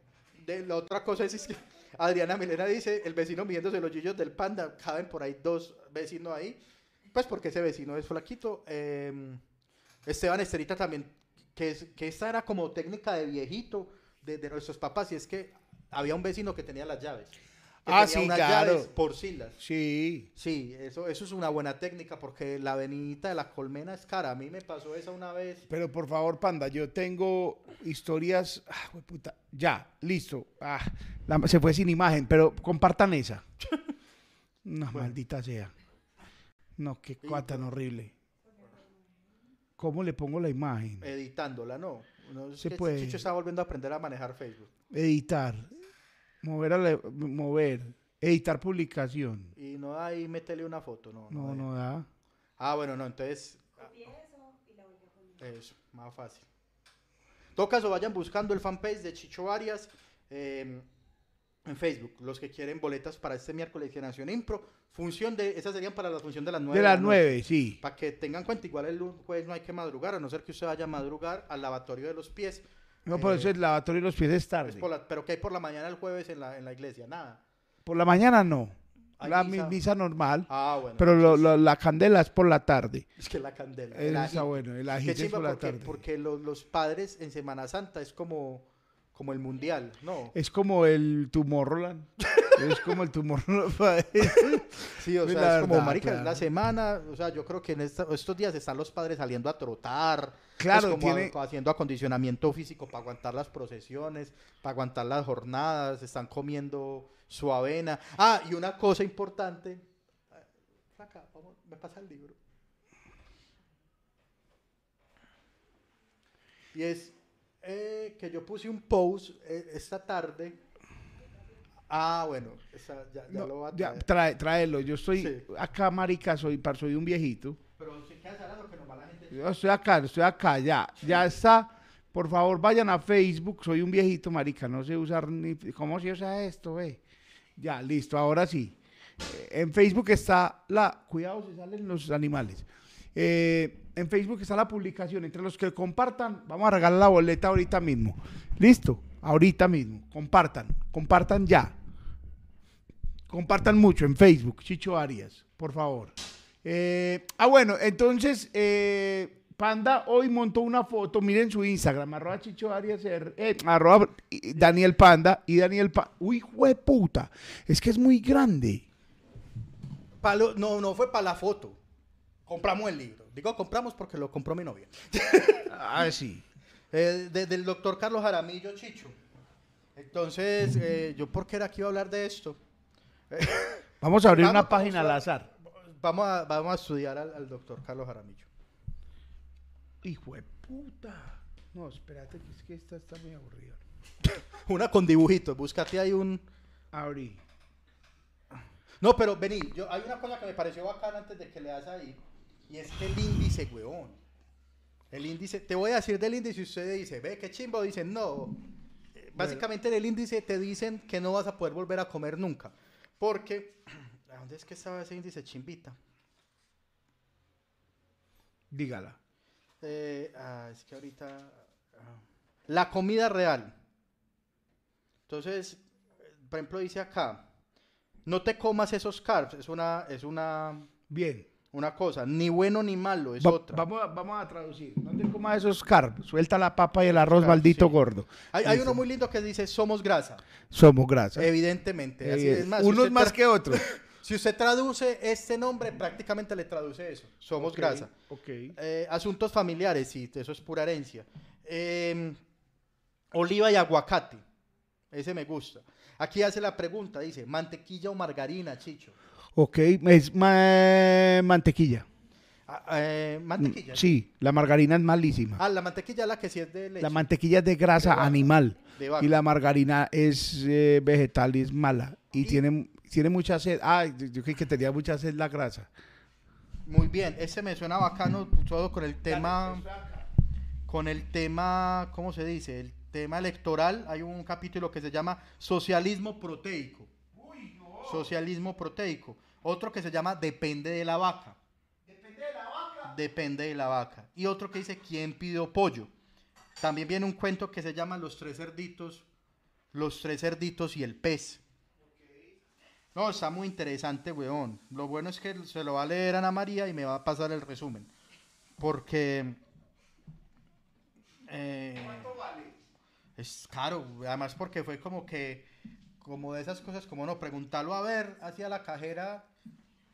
De, la otra cosa es, es que (laughs) Adriana Milena dice: el vecino midiéndose los yuyos del panda. Caben por ahí dos vecinos ahí. Pues porque ese vecino es flaquito. Eh, Esteban Esterita también, que, es, que esta era como técnica de viejito de, de nuestros papás, y es que había un vecino que tenía las llaves. Ah, sí, unas claro. llaves por silas. Sí. Sí, eso, eso es una buena técnica porque la avenida de la colmena es cara. A mí me pasó esa una vez. Pero por favor, panda, yo tengo historias. Ah, hueputa. Ya, listo. Ah, la- se fue sin imagen, pero compartan esa. (laughs) No, maldita sea. No, qué cosa tan horrible. ¿Cómo le pongo la imagen? editándola, ¿no? no Se puede. Chicho está volviendo a aprender a manejar Facebook. Editar. Mover, a la- mover. Editar publicación. Y no ahí métele una foto, no. No, hay. no da. Ah, bueno, no, entonces. Eso, más fácil. En todo caso, vayan buscando el fanpage de Chicho Arias eh, en Facebook. Los que quieren boletas para este miércoles de Generación Impro. Función de. Esas serían para la función de las 9. De las nueve, sí. Para que tengan cuenta, igual el jueves no hay que madrugar, a no ser que usted vaya a madrugar al lavatorio de los pies. No, por Eh, eso el lavatorio de los pies es tarde. es por la- pero que hay por la mañana el jueves en la, en la iglesia, nada. Por la mañana no. La misa. mi- misa normal. Ah, bueno. Pero lo- lo- la candela es por la tarde. es que la candela. Eso el está ajito. bueno. El ajito es por la porque, tarde. porque los, los padres en Semana Santa es como, como el mundial, ¿no? Es como el Tomorrowland. (laughs) es como el Tomorrowland. Sí, o sea, la es como, verdad, marica, es claro. la semana, o sea, yo creo que en esta- estos días están los padres saliendo a trotar, Claro, pues como tiene- a- haciendo acondicionamiento físico para aguantar las procesiones, para aguantar las jornadas, están comiendo su avena. Ah, y una cosa importante, flaca, vamos, me pasa el libro. Y es eh, que yo puse un post eh, esta tarde. Ah, bueno, esa ya, ya No, lo va a ya, traer. trae, tráelo. Yo estoy Sí. acá, marica, soy, par- soy un viejito. Pero si quedas hablando que nos va la gente. Yo estoy acá, estoy acá, ya. Ya está. Por favor, vayan a Facebook. Soy un viejito, marica. No sé usar ni... ¿Cómo se usa esto, ve? Ya, listo. Ahora sí. Eh, En Facebook está la... Cuidado, se salen los animales. Eh, en Facebook está la publicación. Entre los que compartan, vamos a regalar la boleta ahorita mismo. Listo. Ahorita mismo. Compartan. Compartan ya. Compartan mucho en Facebook, Chicho Arias, por favor. Eh, ah, bueno, entonces, eh, Panda hoy montó una foto, miren su Instagram, arroba Chicho Arias, eh, Daniel Panda y Daniel Panda. Uy, puta, es que es muy grande. No, no fue para la foto. Compramos el libro. Digo compramos porque lo compró mi novia. (laughs) Ah, sí. Eh, de- del doctor Carlos Jaramillo Chicho. Entonces, eh, yo por qué era que iba a hablar de esto. (laughs) Vamos a abrir Vamos, una página al azar. Vamos a, vamos a estudiar al, al doctor Carlos Jaramillo. Hijo de puta. No, espérate, que es que esta está muy aburrida. (laughs) Una con dibujitos. Búscate ahí un... Abrí. No, pero vení, yo, hay una cosa que me pareció bacana antes de que le das ahí, y es que el índice, huevón. El índice, te voy a decir del índice y usted dice, ve, qué chimbo, dicen, no. Eh, Básicamente en el índice te dicen que no vas a poder volver a comer nunca. Porque, (clears throat) ¿a dónde es que estaba ese índice chimbita? Dígala. Eh, ah, es que ahorita. ah, la comida real. Entonces, por ejemplo, dice acá: no te comas esos carbs. Es una, es una, Bien. Una cosa. Ni bueno ni malo, es Va- otra. Vamos, a, vamos a traducir. No te comas esos carbs. Suelta la papa y el arroz, Claro, maldito sí. gordo. Hay, hay uno muy lindo que dice: somos grasa. Somos grasa. Evidentemente. así Eh, es más, unos más que otros. (laughs) Si usted traduce este nombre, prácticamente le traduce eso. Somos grasa. Ok. Eh, asuntos familiares, sí, eso es pura herencia. Eh, oliva y aguacate. Ese me gusta. Aquí hace la pregunta, dice, mantequilla o margarina, Chicho. Ok. Es ma- mantequilla. Ah, eh, mantequilla. Sí, la margarina es malísima. Ah, la mantequilla la que sí es de leche. La mantequilla es de grasa De vaca. animal. De vaca. Y la margarina es eh, vegetal y es mala. Y, Y- tiene, tiene mucha sed. Ah, yo yo creí que tenía mucha sed la grasa. Muy bien, ese me suena bacano todo con el tema, con el tema, ¿cómo se dice? El tema electoral. Hay un capítulo que se llama Socialismo Proteico. Socialismo Proteico. Otro que se llama Depende de la vaca. Depende de la vaca. Y otro que dice ¿Quién pidió pollo? También viene un cuento que se llama Los tres cerditos, los tres cerditos y el pez. No, está muy interesante, weón. Lo bueno es que se lo va a leer Ana María y me va a pasar el resumen. Porque... eh, es caro, además porque fue como que, como de esas cosas, como no, preguntarlo a ver hacia la cajera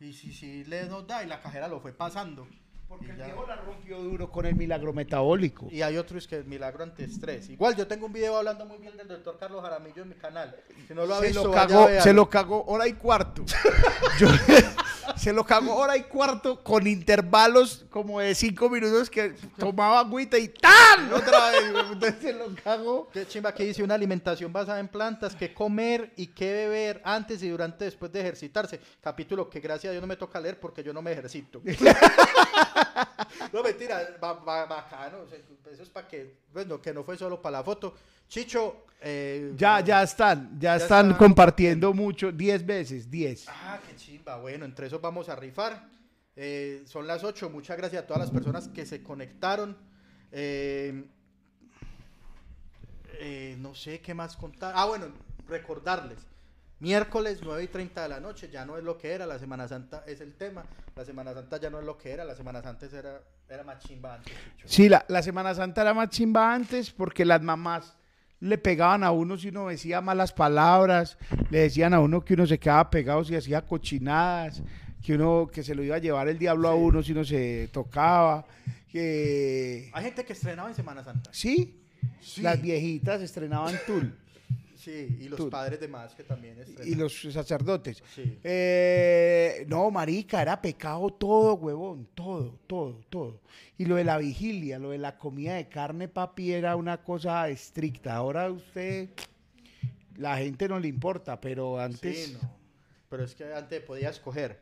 y si, si le nos da y la cajera lo fue pasando. Porque Y el ya. viejo la rompió duro con el milagro metabólico. Y hay otros que es milagro antiestrés. Igual yo tengo un video hablando muy bien del doctor Carlos Jaramillo en mi canal. Si no lo ha se, visto, lo cagó, se lo cagó hora y cuarto. (laughs) Yo- se lo cagó hora y cuarto con intervalos como de cinco minutos que tomaba agüita y ¡tan! Otra vez. Entonces se lo cagó. Qué chimba que dice una alimentación basada en plantas, qué comer y qué beber antes y durante después de ejercitarse. Capítulo que gracias a Dios no me toca leer porque yo no me ejercito. (laughs) (laughs) no, mentira, ba- ba- bacano. Eso es para que, bueno, que no fue solo para la foto. Chicho, eh, Ya, ya están, ya, Ya están están compartiendo mucho, 10 veces, 10. Ah, qué chimba. Bueno, entre esos vamos a rifar. Eh, son las 8. Muchas gracias a todas las personas que se conectaron. Eh, no sé qué más contar. Ah, bueno, recordarles. Miércoles 9 y 30 de la noche ya no es lo que era. La Semana Santa es el tema. La Semana Santa ya no es lo que era. La Semana Santa era, era más chimba antes. Sí, la, la Semana Santa era más chimba antes porque las mamás le pegaban a uno si uno decía malas palabras, le decían a uno que uno se quedaba pegado si hacía cochinadas, que uno que se lo iba a llevar el diablo a uno si uno se tocaba, que Hay gente que estrenaba en Semana Santa. sí, Sí. las viejitas estrenaban tul Sí, y los Tú. padres de más que también y los sacerdotes. Sí. Eh, no, marica, era pecado todo, huevón, todo, todo, todo. Y lo de la vigilia, lo de la comida de carne, papi, era una cosa estricta. Ahora usted, la gente no le importa, pero antes, Sí, no. Pero es que antes podía escoger.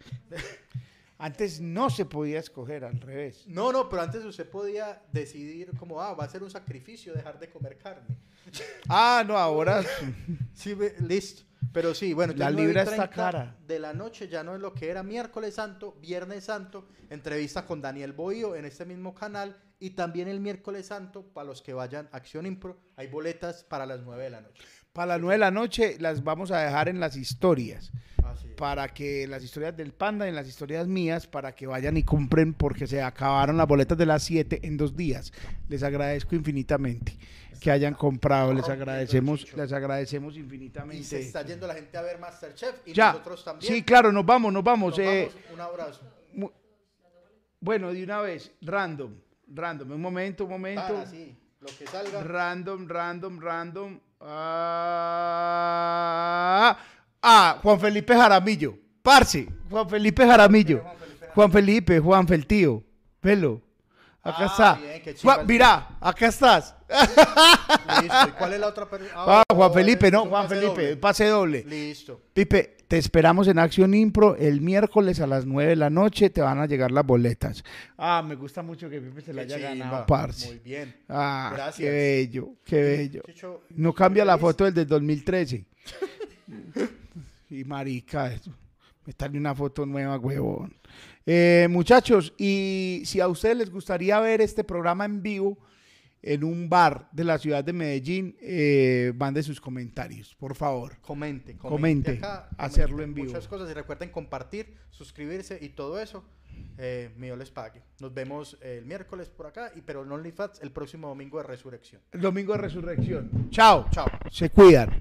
Antes no se podía escoger, al revés. No, no, pero antes usted podía decidir como, ah, va a ser un sacrificio dejar de comer carne. (laughs) Ah, no, ahora (laughs) Sí, listo. Pero sí, bueno, La entonces, 9 y libra está 30 cara. De la noche ya no es lo que era miércoles santo, viernes santo, entrevista con Daniel Bohío en este mismo canal y también el miércoles santo para los que vayan a Acción Impro, hay boletas para las 9 de la noche. Para las nueve de la noche las vamos a dejar en las historias. Así para que las historias del panda y en las historias mías, para que vayan y compren, porque se acabaron las boletas de las 7 en dos días. Les agradezco infinitamente que hayan comprado, les agradecemos, les agradecemos Y se infinitamente. está yendo la gente a ver Masterchef y Ya, nosotros también. sí, claro, nos vamos, nos vamos. Nos eh, vamos, un abrazo. bueno, de una vez, random, random, un momento, un momento. Ah, sí, lo que salga. Random, random, random. Ah, ah, Juan Felipe Jaramillo. Parce, Juan Felipe Jaramillo. Juan Felipe Juan Feltío. Velo. Acá Ah, está. bien, Juan- mira, acá estás. Listo. ¿Y cuál es la otra persona? Ah, Juan Felipe, no, Juan Felipe, pase doble. Listo. Pipe, te esperamos en Acción Impro el miércoles a las 9 de la noche. Te van a llegar las boletas. Ah, me gusta mucho que Pipe se la haya chimba. ganado, parce. Muy bien. Ah, Gracias. qué bello, qué bello. Chicho, No cambia la foto del del 2013. (laughs) y marica, eso. Me sale una foto nueva, huevón. Eh, muchachos, y si a ustedes les gustaría ver este programa en vivo en un bar de la ciudad de Medellín, eh, mande sus comentarios, por favor. Comente, Comente, acá, hacerlo comente en vivo. Muchas cosas y recuerden compartir, suscribirse y todo eso. Eh, mío les pague. Nos vemos el miércoles por acá, y pero en OnlyFans el próximo domingo de resurrección. El domingo de resurrección. Chao. Chao. Se cuidan.